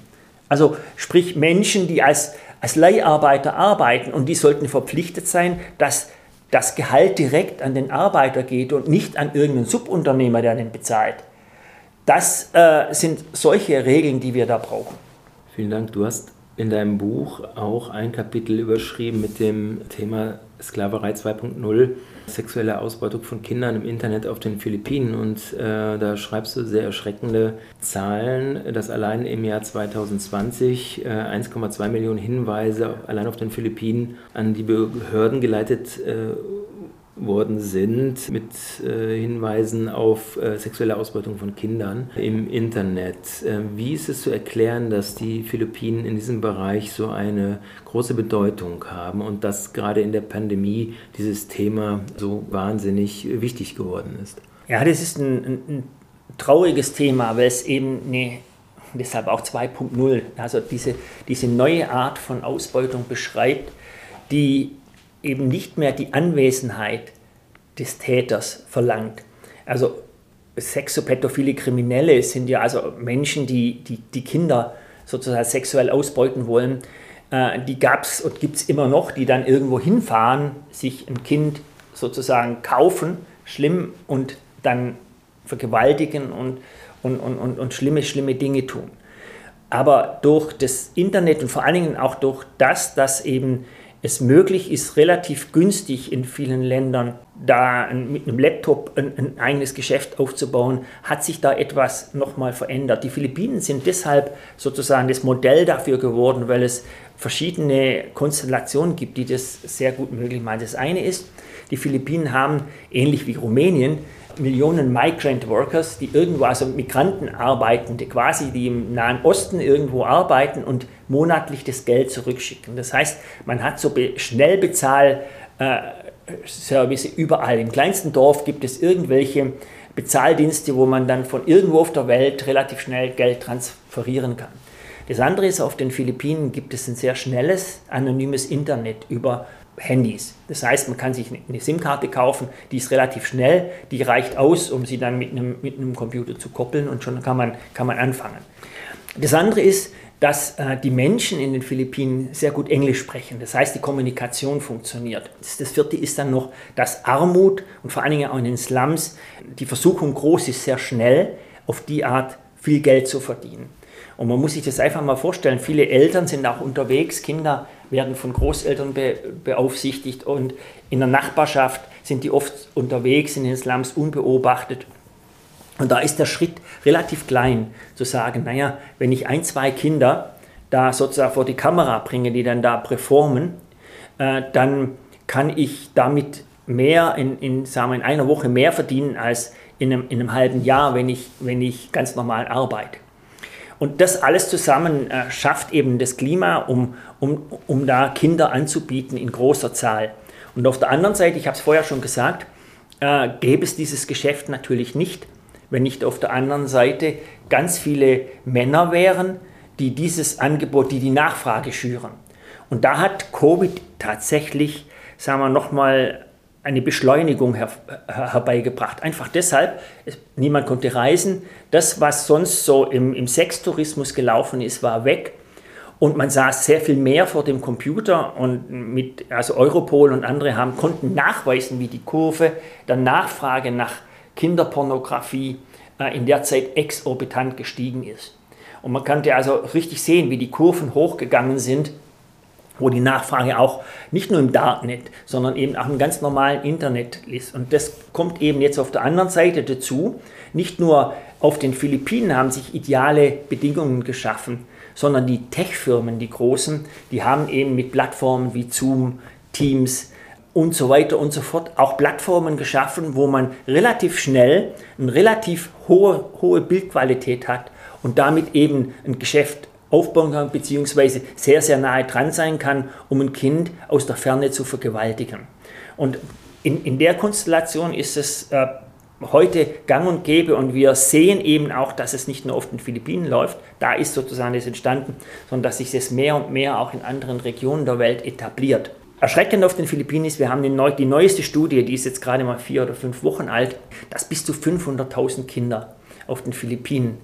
Also sprich Menschen, die als, als Leiharbeiter arbeiten und die sollten verpflichtet sein, dass das Gehalt direkt an den Arbeiter geht und nicht an irgendeinen Subunternehmer, der den bezahlt. Das äh, sind solche Regeln, die wir da brauchen. Vielen Dank. Du hast in deinem Buch auch ein Kapitel überschrieben mit dem Thema Sklaverei 2.0, sexuelle Ausbeutung von Kindern im Internet auf den Philippinen. Und äh, da schreibst du sehr erschreckende Zahlen, dass allein im Jahr 2020 äh, 1,2 Millionen Hinweise allein auf den Philippinen an die Behörden geleitet äh, worden sind mit äh, Hinweisen auf äh, sexuelle Ausbeutung von Kindern im Internet. Äh, wie ist es zu erklären, dass die Philippinen in diesem Bereich so eine große Bedeutung haben und dass gerade in der Pandemie dieses Thema so wahnsinnig wichtig geworden ist? Ja, das ist ein, ein, ein trauriges Thema, weil es eben eine deshalb auch 2.0, also diese, diese neue Art von Ausbeutung beschreibt, die eben nicht mehr die Anwesenheit des Täters verlangt. Also sexopädophile Kriminelle sind ja also Menschen, die, die, die Kinder sozusagen sexuell ausbeuten wollen. Äh, die gab es und gibt es immer noch, die dann irgendwo hinfahren, sich ein Kind sozusagen kaufen, schlimm und dann vergewaltigen und, und, und, und, und schlimme, schlimme Dinge tun. Aber durch das Internet und vor allen Dingen auch durch das, dass eben es möglich ist, relativ günstig in vielen Ländern da mit einem Laptop ein, ein eigenes Geschäft aufzubauen, hat sich da etwas nochmal verändert. Die Philippinen sind deshalb sozusagen das Modell dafür geworden, weil es verschiedene Konstellationen gibt, die das sehr gut möglich machen. Das eine ist, die Philippinen haben, ähnlich wie Rumänien, Millionen Migrant Workers, die irgendwo, also Migranten arbeiten, die quasi die im Nahen Osten irgendwo arbeiten und monatlich das Geld zurückschicken. Das heißt, man hat so Schnellbezahl-Service überall. Im kleinsten Dorf gibt es irgendwelche Bezahldienste, wo man dann von irgendwo auf der Welt relativ schnell Geld transferieren kann. Das andere ist, auf den Philippinen gibt es ein sehr schnelles, anonymes Internet über Handys. Das heißt, man kann sich eine SIM-Karte kaufen, die ist relativ schnell, die reicht aus, um sie dann mit einem, mit einem Computer zu koppeln und schon kann man, kann man anfangen. Das andere ist, dass äh, die Menschen in den Philippinen sehr gut Englisch sprechen. Das heißt, die Kommunikation funktioniert. Das, das, vierte ist dann noch, dass Armut und vor allen Dingen auch in den Slums die Versuchung groß ist, sehr schnell auf die Art viel Geld zu verdienen. Und man muss sich das einfach mal vorstellen. Viele Eltern sind auch unterwegs, Kinder werden von Großeltern be beaufsichtigt und in der Nachbarschaft sind die oft unterwegs in den Slums unbeobachtet. Und da ist der Schritt relativ klein, zu sagen, naja, wenn ich ein, zwei Kinder da sozusagen vor die Kamera bringe, die dann da performen, äh, dann kann ich damit mehr in, in, sagen wir, in einer Woche mehr verdienen als in einem, in einem halben Jahr, wenn ich, wenn ich ganz normal arbeite. Und das alles zusammen äh, schafft eben das Klima, um, um, um da Kinder anzubieten in großer Zahl. Und auf der anderen Seite, ich habe es vorher schon gesagt, äh, gäbe es dieses Geschäft natürlich nicht, wenn nicht auf der anderen Seite ganz viele Männer wären, die dieses Angebot, die die Nachfrage schüren. Und da hat Covid tatsächlich, sagen wir nochmal, eine Beschleunigung her, herbeigebracht. Einfach deshalb, niemand konnte reisen. Das, was sonst so im, im Sextourismus gelaufen ist, war weg. Und man saß sehr viel mehr vor dem Computer und mit, also Europol und andere haben, konnten nachweisen, wie die Kurve der Nachfrage nach Kinderpornografie äh, in der Zeit exorbitant gestiegen ist. Und man konnte also richtig sehen, wie die Kurven hochgegangen sind wo die Nachfrage auch nicht nur im Darknet, sondern eben auch im ganz normalen Internet ist. Und das kommt eben jetzt auf der anderen Seite dazu. Nicht nur auf den Philippinen haben sich ideale Bedingungen geschaffen, sondern die Tech-Firmen, die großen, die haben eben mit Plattformen wie Zoom, Teams und so weiter und so fort auch Plattformen geschaffen, wo man relativ schnell eine relativ hohe, hohe Bildqualität hat und damit eben ein Geschäft aufbauen kann, beziehungsweise sehr, sehr nahe dran sein kann, um ein Kind aus der Ferne zu vergewaltigen. Und in, in der Konstellation ist es äh, heute gang und gäbe und wir sehen eben auch, dass es nicht nur auf den Philippinen läuft, da ist sozusagen das entstanden, sondern dass sich das mehr und mehr auch in anderen Regionen der Welt etabliert. Erschreckend auf den Philippinen ist, wir haben die, neu, die neueste Studie, die ist jetzt gerade mal vier oder fünf Wochen alt, dass bis zu 500.000 Kinder auf den Philippinen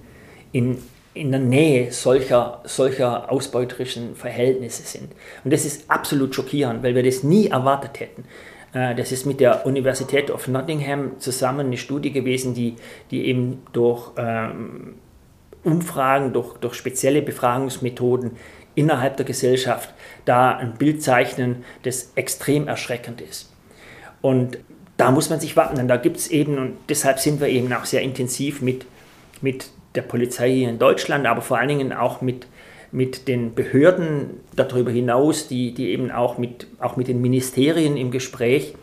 in in der Nähe solcher, solcher ausbeuterischen Verhältnisse sind. Und das ist absolut schockierend, weil wir das nie erwartet hätten. Äh, das ist mit der Universität of Nottingham zusammen eine Studie gewesen, die, die eben durch ähm, Umfragen, durch, durch spezielle Befragungsmethoden innerhalb der Gesellschaft da ein Bild zeichnen, das extrem erschreckend ist. Und da muss man sich wappnen. Da gibt es eben, und deshalb sind wir eben auch sehr intensiv mit, mit der Polizei hier in Deutschland, aber vor allen Dingen auch mit, mit den Behörden darüber hinaus, die, die eben auch mit, auch mit den Ministerien im Gespräch,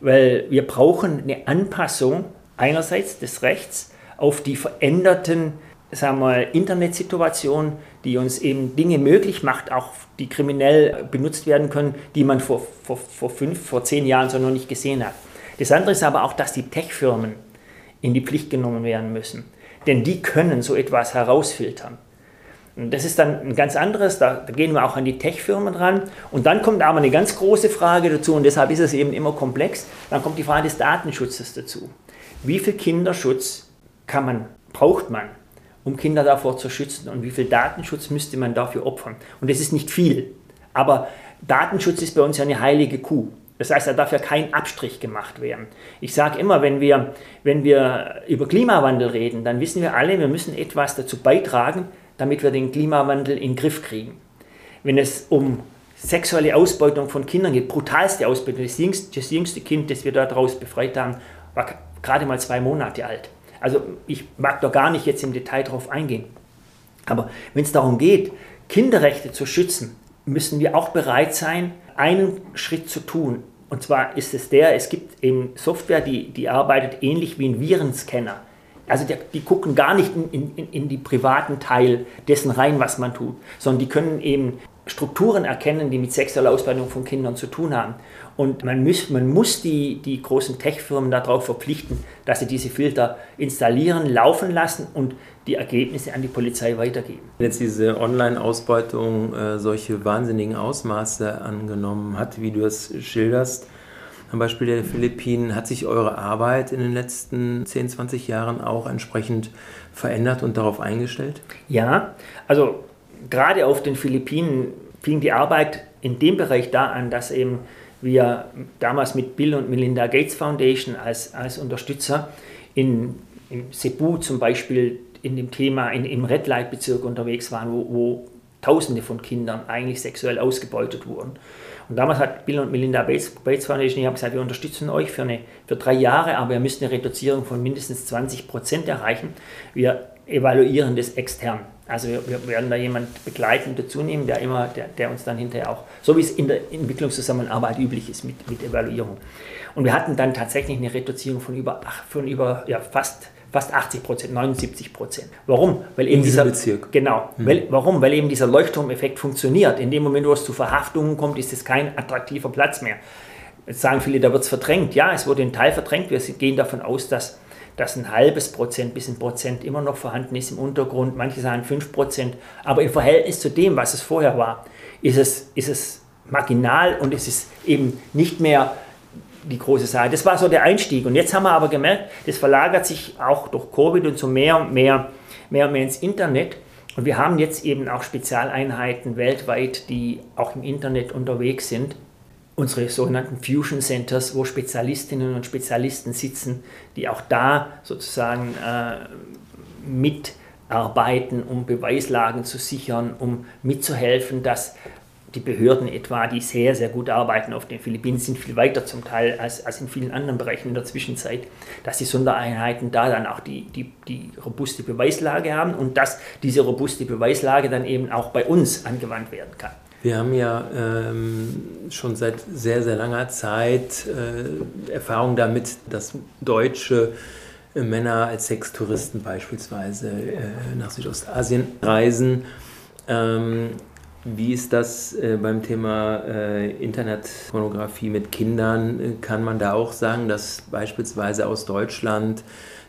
weil wir brauchen eine Anpassung einerseits des Rechts auf die veränderten sagen wir, Internetsituation, die uns eben Dinge möglich macht, auch die kriminell benutzt werden können, die man vor, vor, vor fünf, vor zehn Jahren so noch nicht gesehen hat. Das andere ist aber auch, dass die Tech-Firmen in die Pflicht genommen werden müssen denn die können so etwas herausfiltern. Und das ist dann ein ganz anderes, da, da gehen wir auch an die Tech-Firmen ran. Und dann kommt aber eine ganz große Frage dazu, und deshalb ist es eben immer komplex, dann kommt die Frage des Datenschutzes dazu. Wie viel Kinderschutz kann man, braucht man, um Kinder davor zu schützen und wie viel Datenschutz müsste man dafür opfern? Und das ist nicht viel, aber Datenschutz ist bei uns ja eine heilige Kuh. Das heißt, da darf ja kein Abstrich gemacht werden. Ich sage immer, wenn wir, wenn wir über Klimawandel reden, dann wissen wir alle, wir müssen etwas dazu beitragen, damit wir den Klimawandel in den Griff kriegen. Wenn es um sexuelle Ausbeutung von Kindern geht, brutalste Ausbeutung, das jüngste, das jüngste Kind, das wir daraus befreit haben, war gerade mal zwei Monate alt. Also ich mag da gar nicht jetzt im Detail drauf eingehen. Aber wenn es darum geht, Kinderrechte zu schützen, müssen wir auch bereit sein, einen Schritt zu tun. Und zwar ist es der, es gibt eben Software, die, die arbeitet ähnlich wie ein Virenscanner. Also die, die gucken gar nicht in, in, in die privaten Teil dessen rein, was man tut, sondern die können eben Strukturen erkennen, die mit sexueller Ausbeutung von Kindern zu tun haben. Und man muss, man muss die, die großen Tech-Firmen darauf verpflichten, dass sie diese Filter installieren, laufen lassen und die Ergebnisse an die Polizei weitergeben. Wenn jetzt diese Online-Ausbeutung äh, solche wahnsinnigen Ausmaße angenommen hat, wie du es schilderst, am Beispiel der Philippinen, hat sich eure Arbeit in den letzten 10, 20 Jahren auch entsprechend verändert und darauf eingestellt? Ja, also gerade auf den Philippinen fing die Arbeit in dem Bereich da an, dass eben wir damals mit Bill und Melinda Gates Foundation als, als Unterstützer in, in Cebu zum Beispiel in dem Thema in, im Red Light Bezirk unterwegs waren, wo, wo Tausende von Kindern eigentlich sexuell ausgebeutet wurden. Und damals hat Bill und Melinda Bates, Bates Foundation, gesagt, wir unterstützen euch für, eine, für drei Jahre, aber ihr müsst eine Reduzierung von mindestens 20 Prozent erreichen. Wir evaluieren das extern. Also wir, wir werden da jemanden begleiten, dazu nehmen, der immer, der, der uns dann hinterher auch, so wie es in der Entwicklungszusammenarbeit üblich ist, mit, mit Evaluierung. Und wir hatten dann tatsächlich eine Reduzierung von über, von über ja, fast, fast 80 Prozent, 79 Prozent. Warum? Weil eben in dieser Bezirk. Genau. Mhm. Weil, warum? Weil eben dieser Leuchtturmeffekt funktioniert. In dem Moment, wo es zu Verhaftungen kommt, ist es kein attraktiver Platz mehr. Jetzt sagen viele, da wird es verdrängt. Ja, es wurde in Teil verdrängt. Wir gehen davon aus, dass dass ein halbes Prozent bis ein Prozent immer noch vorhanden ist im Untergrund. Manche sagen 5 Prozent. Aber im Verhältnis zu dem, was es vorher war, ist es, ist es marginal und es ist eben nicht mehr die große Sache. Das war so der Einstieg. Und jetzt haben wir aber gemerkt, das verlagert sich auch durch Covid und so mehr und mehr, mehr und mehr ins Internet. Und wir haben jetzt eben auch Spezialeinheiten weltweit, die auch im Internet unterwegs sind unsere sogenannten Fusion Centers, wo Spezialistinnen und Spezialisten sitzen, die auch da sozusagen äh, mitarbeiten, um Beweislagen zu sichern, um mitzuhelfen, dass die Behörden etwa, die sehr, sehr gut arbeiten auf den Philippinen, sind viel weiter zum Teil als, als in vielen anderen Bereichen in der Zwischenzeit, dass die Sondereinheiten da dann auch die, die, die robuste Beweislage haben und dass diese robuste Beweislage dann eben auch bei uns angewandt werden kann. Wir haben ja ähm, schon seit sehr, sehr langer Zeit äh, Erfahrung damit, dass deutsche äh, Männer als Sextouristen beispielsweise äh, nach Südostasien reisen. Ähm, wie ist das äh, beim Thema äh, Internetpornografie mit Kindern? Äh, kann man da auch sagen, dass beispielsweise aus Deutschland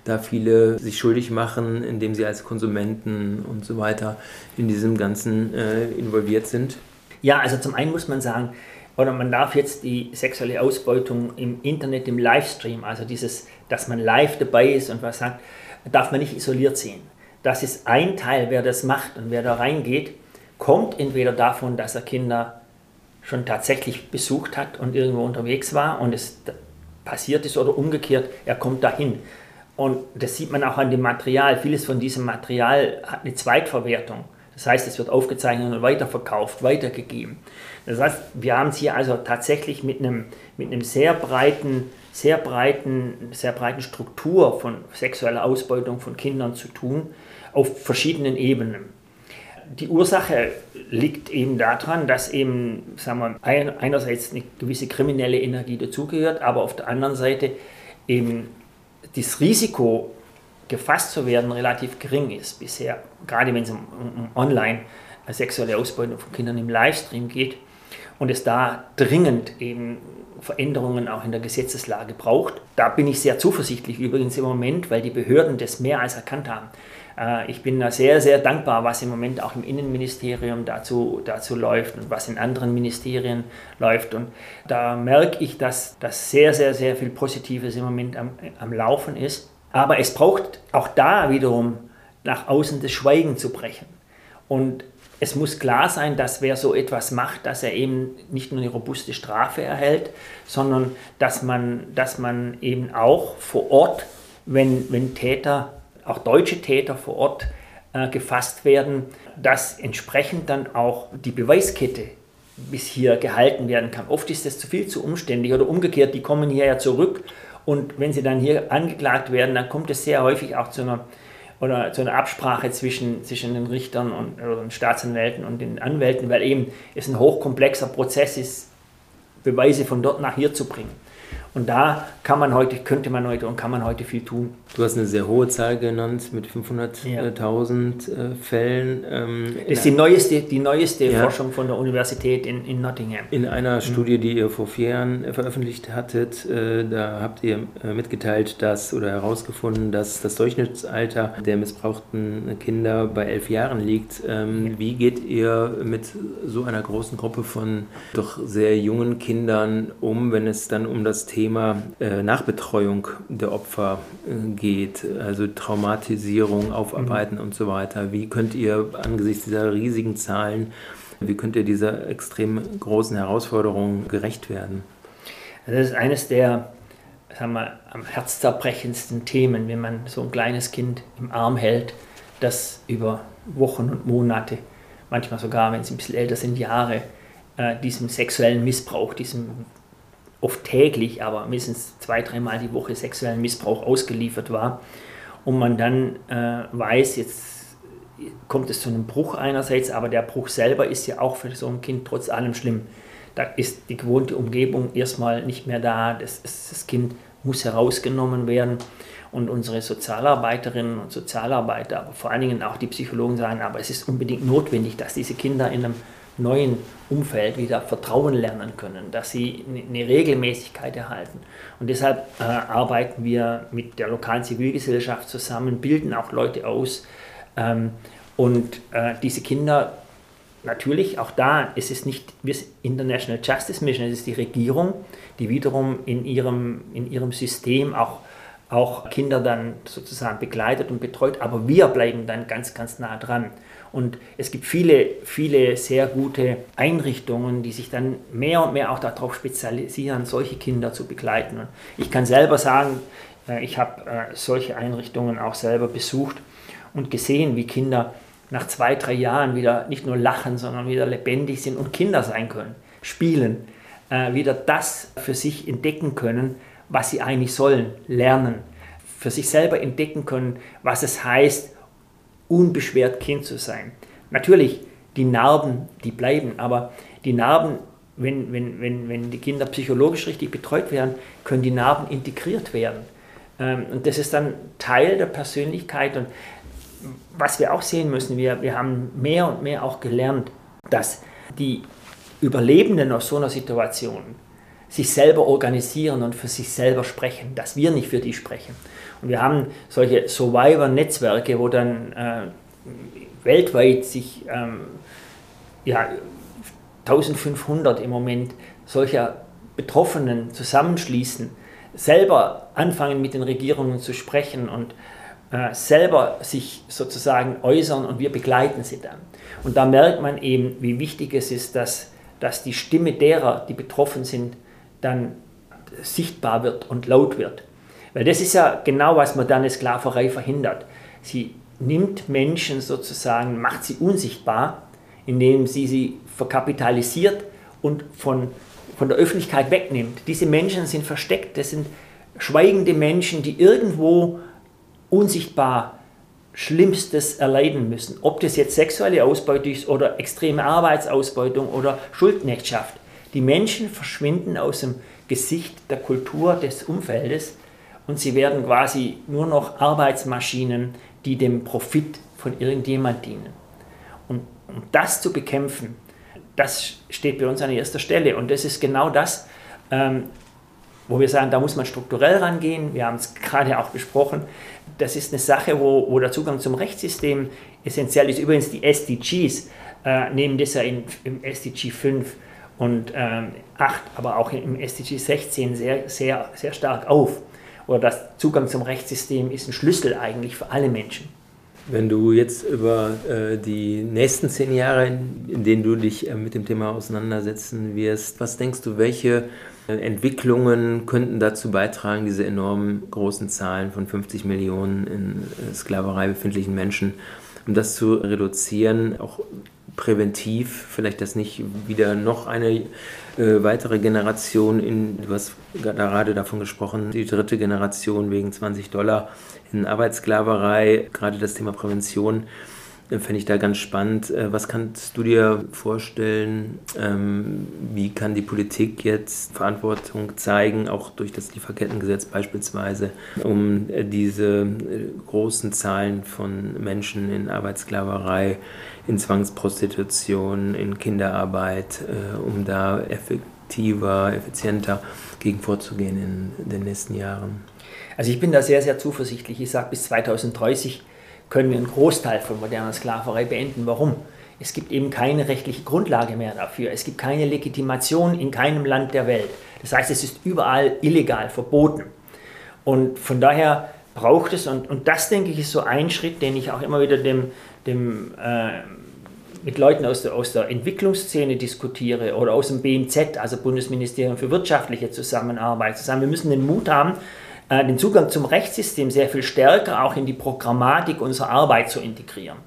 da viele sich schuldig machen, indem sie als Konsumenten und so weiter in diesem Ganzen involviert sind? Ja, also zum einen muss man sagen, oder man darf jetzt die sexuelle Ausbeutung im Internet, im Livestream, also dieses, dass man live dabei ist und was sagt, darf man nicht isoliert sehen. Das ist ein Teil, wer das macht und wer da reingeht, kommt entweder davon, dass er Kinder schon tatsächlich besucht hat und irgendwo unterwegs war und es passiert ist oder umgekehrt, er kommt dahin. Und das sieht man auch an dem Material. Vieles von diesem Material hat eine Zweitverwertung. Das heißt, es wird aufgezeichnet und weiterverkauft, weitergegeben. Das heißt, wir haben es hier also tatsächlich mit einem, mit einem sehr breiten, sehr breiten, sehr breiten Struktur von sexueller Ausbeutung von Kindern zu tun, auf verschiedenen Ebenen. Die Ursache liegt eben daran, dass eben, sagen wir, einerseits eine gewisse kriminelle Energie dazugehört, aber auf der anderen Seite eben das Risiko gefasst zu werden relativ gering ist bisher, gerade wenn es um, um online sexuelle Ausbeutung von Kindern im Livestream geht und es da dringend eben Veränderungen auch in der Gesetzeslage braucht. Da bin ich sehr zuversichtlich übrigens im Moment, weil die Behörden das mehr als erkannt haben. Äh, ich bin da sehr, sehr dankbar, was im Moment auch im Innenministerium dazu, dazu läuft und was in anderen Ministerien läuft. Und da merke ich, dass das sehr, sehr, sehr viel Positives im Moment am, am Laufen ist. Aber es braucht auch da wiederum nach außen das Schweigen zu brechen. Und es muss klar sein, dass wer so etwas macht, dass er eben nicht nur eine robuste Strafe erhält, sondern dass man, dass man eben auch vor Ort, wenn, wenn Täter, auch deutsche Täter vor Ort äh, gefasst werden, dass entsprechend dann auch die Beweiskette bis hier gehalten werden kann. Oft ist das zu viel zu umständlich oder umgekehrt, die kommen hierher zurück und wenn sie dann hier angeklagt werden, dann kommt es sehr häufig auch zu einer oder zu einer Absprache zwischen, zwischen den Richtern und oder den Staatsanwälten und den Anwälten, weil eben es ein hochkomplexer Prozess ist, Beweise von dort nach hier zu bringen. Und da kann man heute, könnte man heute und kann man heute viel tun. Du hast eine sehr hohe Zahl genannt mit 500.000 ja. äh, Fällen. Ähm, das ist die neueste, die neueste ja. Forschung von der Universität in, in Nottingham. In einer mhm. Studie, die ihr vor vier Jahren äh, veröffentlicht hattet, äh, da habt ihr äh, mitgeteilt, dass oder herausgefunden, dass das Durchschnittsalter der missbrauchten Kinder bei elf Jahren liegt. Ähm, ja. Wie geht ihr mit so einer großen Gruppe von doch sehr jungen Kindern um, wenn es dann um das Thema Thema äh, Nachbetreuung der Opfer äh, geht, also Traumatisierung, Aufarbeiten mhm. und so weiter. Wie könnt ihr angesichts dieser riesigen Zahlen, wie könnt ihr dieser extrem großen Herausforderung gerecht werden? Das ist eines der sagen wir, am herzzerbrechendsten Themen, wenn man so ein kleines Kind im Arm hält, das über Wochen und Monate, manchmal sogar, wenn sie ein bisschen älter sind, Jahre, äh, diesem sexuellen Missbrauch, diesem oft täglich, aber mindestens zwei, dreimal die Woche sexuellen Missbrauch ausgeliefert war. Und man dann äh, weiß, jetzt kommt es zu einem Bruch einerseits, aber der Bruch selber ist ja auch für so ein Kind trotz allem schlimm. Da ist die gewohnte Umgebung erstmal nicht mehr da, das, das Kind muss herausgenommen werden. Und unsere Sozialarbeiterinnen und Sozialarbeiter, aber vor allen Dingen auch die Psychologen sagen, aber es ist unbedingt notwendig, dass diese Kinder in einem neuen Umfeld wieder Vertrauen lernen können, dass sie eine Regelmäßigkeit erhalten. Und deshalb äh, arbeiten wir mit der lokalen Zivilgesellschaft zusammen, bilden auch Leute aus. Ähm, und äh, diese Kinder, natürlich, auch da, es ist nicht International Justice Mission, es ist die Regierung, die wiederum in ihrem, in ihrem System auch auch Kinder dann sozusagen begleitet und betreut, aber wir bleiben dann ganz, ganz nah dran. Und es gibt viele, viele sehr gute Einrichtungen, die sich dann mehr und mehr auch darauf spezialisieren, solche Kinder zu begleiten. Und ich kann selber sagen, äh, ich habe äh, solche Einrichtungen auch selber besucht und gesehen, wie Kinder nach zwei, drei Jahren wieder nicht nur lachen, sondern wieder lebendig sind und Kinder sein können, spielen, äh, wieder das für sich entdecken können, was sie eigentlich sollen, lernen, für sich selber entdecken können, was es heißt, unbeschwert Kind zu sein. Natürlich, die Narben, die bleiben, aber die Narben, wenn, wenn, wenn, wenn die Kinder psychologisch richtig betreut werden, können die Narben integriert werden. Ähm, und das ist dann Teil der Persönlichkeit. Und was wir auch sehen müssen, wir, wir haben mehr und mehr auch gelernt, dass die Überlebenden aus so einer Situation sich selber organisieren und für sich selber sprechen, dass wir nicht für die sprechen. Und wir haben solche Survivor-Netzwerke, wo dann äh, weltweit sich ähm, ja, 1500 im Moment solcher Betroffenen zusammenschließen, selber anfangen mit den Regierungen zu sprechen und äh, selber sich sozusagen äußern und wir begleiten sie dann. Und da merkt man eben, wie wichtig es ist, dass, dass die Stimme derer, die betroffen sind, dann sichtbar wird und laut wird. Weil das ist ja genau, was moderne Sklaverei verhindert. Sie nimmt Menschen sozusagen, macht sie unsichtbar, indem sie sie verkapitalisiert und von, von der Öffentlichkeit wegnimmt. Diese Menschen sind versteckt, das sind schweigende Menschen, die irgendwo unsichtbar Schlimmstes erleiden müssen. Ob das jetzt sexuelle Ausbeutung ist oder extreme Arbeitsausbeutung oder Schuldknechtschaft. Die Menschen verschwinden aus dem Gesicht der Kultur des Umfeldes und sie werden quasi nur noch Arbeitsmaschinen, die dem Profit von irgendjemand dienen. Und um das zu bekämpfen, das steht bei uns an erster Stelle. Und das ist genau das, ähm, wo wir sagen, da muss man strukturell rangehen. Wir haben es gerade auch besprochen. Das ist eine Sache, wo, wo der Zugang zum Rechtssystem essentiell ist. Übrigens die SDGs äh, nehmen das ja in, im SDG 5 und ähm, 8, aber auch im SDG 16 sehr, sehr, sehr stark auf. Oder das Zugang zum Rechtssystem ist ein Schlüssel eigentlich für alle Menschen. Wenn du jetzt über äh, die nächsten zehn Jahre, in, denen du dich äh, mit dem Thema auseinandersetzen wirst, was denkst du, welche äh, Entwicklungen könnten dazu beitragen, diese enorm großen Zahlen von 50 Millionen in äh, Sklaverei befindlichen Menschen, um das zu reduzieren, auch präventiv, vielleicht, dass nicht wieder noch eine äh, weitere Generation in, du hast gerade davon gesprochen, die dritte Generation wegen 20 Dollar in Arbeitssklaverei, gerade das Thema Prävention, fände ich da ganz spannend. Äh, was kannst du dir vorstellen? Ähm, wie kann die Politik jetzt Verantwortung zeigen, auch durch das Lieferkettengesetz beispielsweise, um äh, diese großen Zahlen von Menschen in Arbeitssklaverei, in Zwangsprostitution, in Kinderarbeit, um da effektiver, effizienter gegen vorzugehen in den nächsten Jahren? Also ich bin da sehr, sehr zuversichtlich. Ich sage, bis 2030 können wir einen Großteil von moderner Sklaverei beenden. Warum? Es gibt eben keine rechtliche Grundlage mehr dafür. Es gibt keine Legitimation in keinem Land der Welt. Das heißt, es ist überall illegal, verboten. Und von daher braucht es, und, und das denke ich ist so ein Schritt, den ich auch immer wieder dem, dem, äh, mit Leuten aus der, aus der Entwicklungsszene diskutiere oder aus dem BMZ, also Bundesministerium für wirtschaftliche Zusammenarbeit, zu sagen, wir müssen den Mut haben, äh, den Zugang zum Rechtssystem sehr viel stärker auch in die Programmatik unserer Arbeit zu integrieren.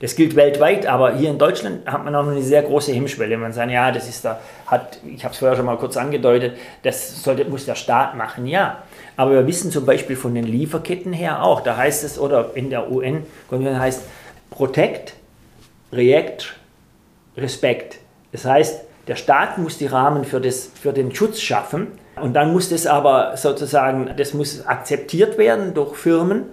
Das gilt weltweit, aber hier in Deutschland hat man auch noch eine sehr große Hemmschwelle. Man sagt, ja, das ist da, hat, ich habe es vorher schon mal kurz angedeutet, das sollte, muss der Staat machen, ja. Aber wir wissen zum Beispiel von den Lieferketten her auch, da heißt es, oder in der UN heißt Protect, React, Respect. Das heißt, der Staat muss die Rahmen für, das, für den Schutz schaffen und dann muss das aber sozusagen, das muss akzeptiert werden durch Firmen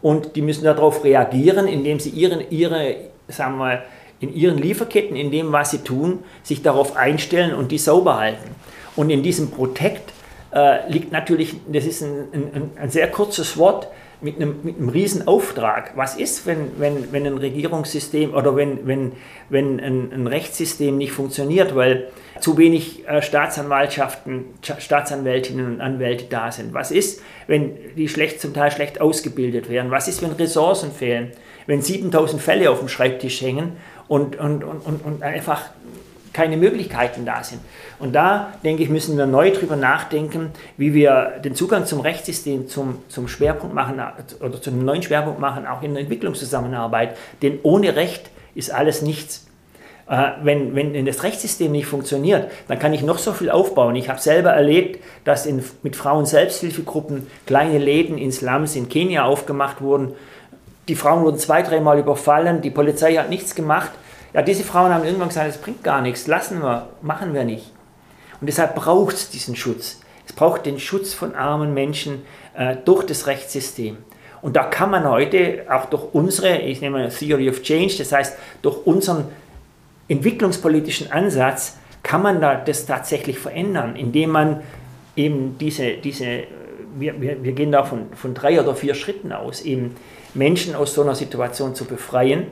und die müssen darauf reagieren, indem sie ihren, ihre, sagen wir mal, in ihren Lieferketten, in dem, was sie tun, sich darauf einstellen und die sauber halten. Und in diesem Protect äh, liegt natürlich, das ist ein, ein, ein sehr kurzes Wort, mit einem, mit einem riesen Auftrag. Was ist, wenn, wenn, wenn ein Regierungssystem oder wenn, wenn, wenn ein, ein Rechtssystem nicht funktioniert, weil zu wenig äh, Staatsanwaltschaften, Staatsanwältinnen und Anwälte da sind? Was ist, wenn die schlecht, zum Teil schlecht ausgebildet werden? Was ist, wenn Ressourcen fehlen? Wenn 7000 Fälle auf dem Schreibtisch hängen und, und, und, und einfach keine Möglichkeiten da sind. Und da, denke ich, müssen wir neu darüber nachdenken, wie wir den Zugang zum Rechtssystem zum, zum Schwerpunkt machen oder zu neuen Schwerpunkt machen, auch in der Entwicklungszusammenarbeit. Denn ohne Recht ist alles nichts. Äh, wenn, wenn das Rechtssystem nicht funktioniert, dann kann ich noch so viel aufbauen. Ich habe selber erlebt, dass in, mit Frauen-Selbsthilfegruppen kleine Läden in Slums in Kenia aufgemacht wurden. Die Frauen wurden zwei, dreimal überfallen, die Polizei hat nichts gemacht ja, diese Frauen haben irgendwann gesagt, es bringt gar nichts, lassen wir, machen wir nicht. Und deshalb braucht es diesen Schutz. Es braucht den Schutz von armen Menschen äh, durch das Rechtssystem. Und da kann man heute auch durch unsere, ich nehme Theory of Change, das heißt durch unseren entwicklungspolitischen Ansatz, kann man da das tatsächlich verändern, indem man eben diese, diese wir, wir, wir gehen da von, von drei oder vier Schritten aus, eben Menschen aus so einer Situation zu befreien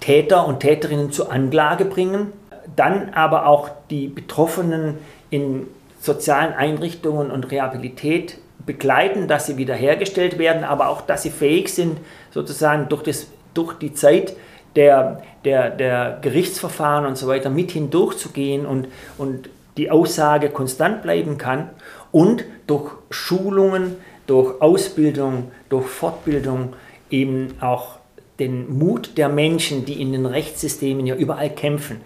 Täter und Täterinnen zur Anklage bringen, dann aber auch die Betroffenen in sozialen Einrichtungen und Rehabilität begleiten, dass sie wiederhergestellt werden, aber auch, dass sie fähig sind, sozusagen durch, das, durch die Zeit der, der, der Gerichtsverfahren und so weiter mit hindurchzugehen und, und die Aussage konstant bleiben kann und durch Schulungen, durch Ausbildung, durch Fortbildung eben auch den Mut der Menschen, die in den Rechtssystemen ja überall kämpfen.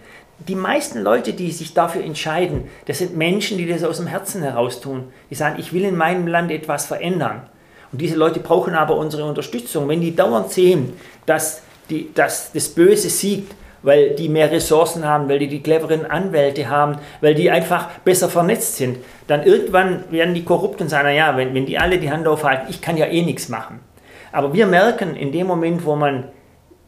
Die meisten Leute, die sich dafür entscheiden, das sind Menschen, die das aus dem Herzen heraus tun. Die sagen, ich will in meinem Land etwas verändern. Und diese Leute brauchen aber unsere Unterstützung. Wenn die dauernd sehen, dass, die, dass das Böse siegt, weil die mehr Ressourcen haben, weil die die cleveren Anwälte haben, weil die einfach besser vernetzt sind, dann irgendwann werden die korrupt und sagen, naja, wenn, wenn die alle die Hand aufhalten, ich kann ja eh nichts machen. Aber wir merken in dem Moment, wo man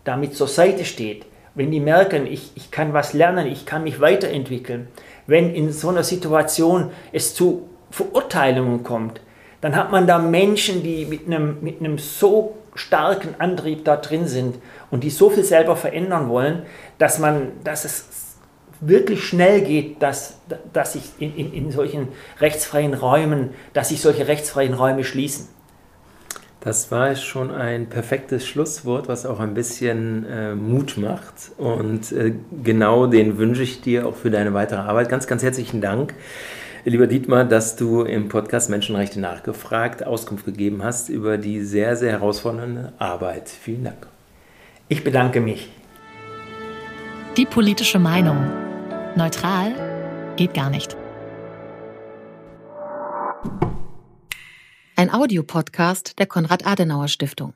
damit zur Seite steht, wenn die merken, ich, ich kann was lernen, ich kann mich weiterentwickeln, wenn in so einer Situation es zu Verurteilungen kommt, dann hat man da Menschen, die mit einem, mit einem so starken Antrieb da drin sind und die so viel selber verändern wollen, dass man, dass es wirklich schnell geht, dass, dass sich in, in, in solchen rechtsfreien Räumen, dass sich solche rechtsfreien Räume schließen. Das war schon ein perfektes Schlusswort, was auch ein bisschen äh, Mut macht. Und äh, genau den wünsche ich dir auch für deine weitere Arbeit. Ganz, ganz herzlichen Dank, lieber Dietmar, dass du im Podcast Menschenrechte nachgefragt Auskunft gegeben hast über die sehr, sehr herausfordernde Arbeit. Vielen Dank. Ich bedanke mich. Die politische Meinung. Neutral geht gar nicht. Ein Audiopodcast der Konrad-Adenauer-Stiftung.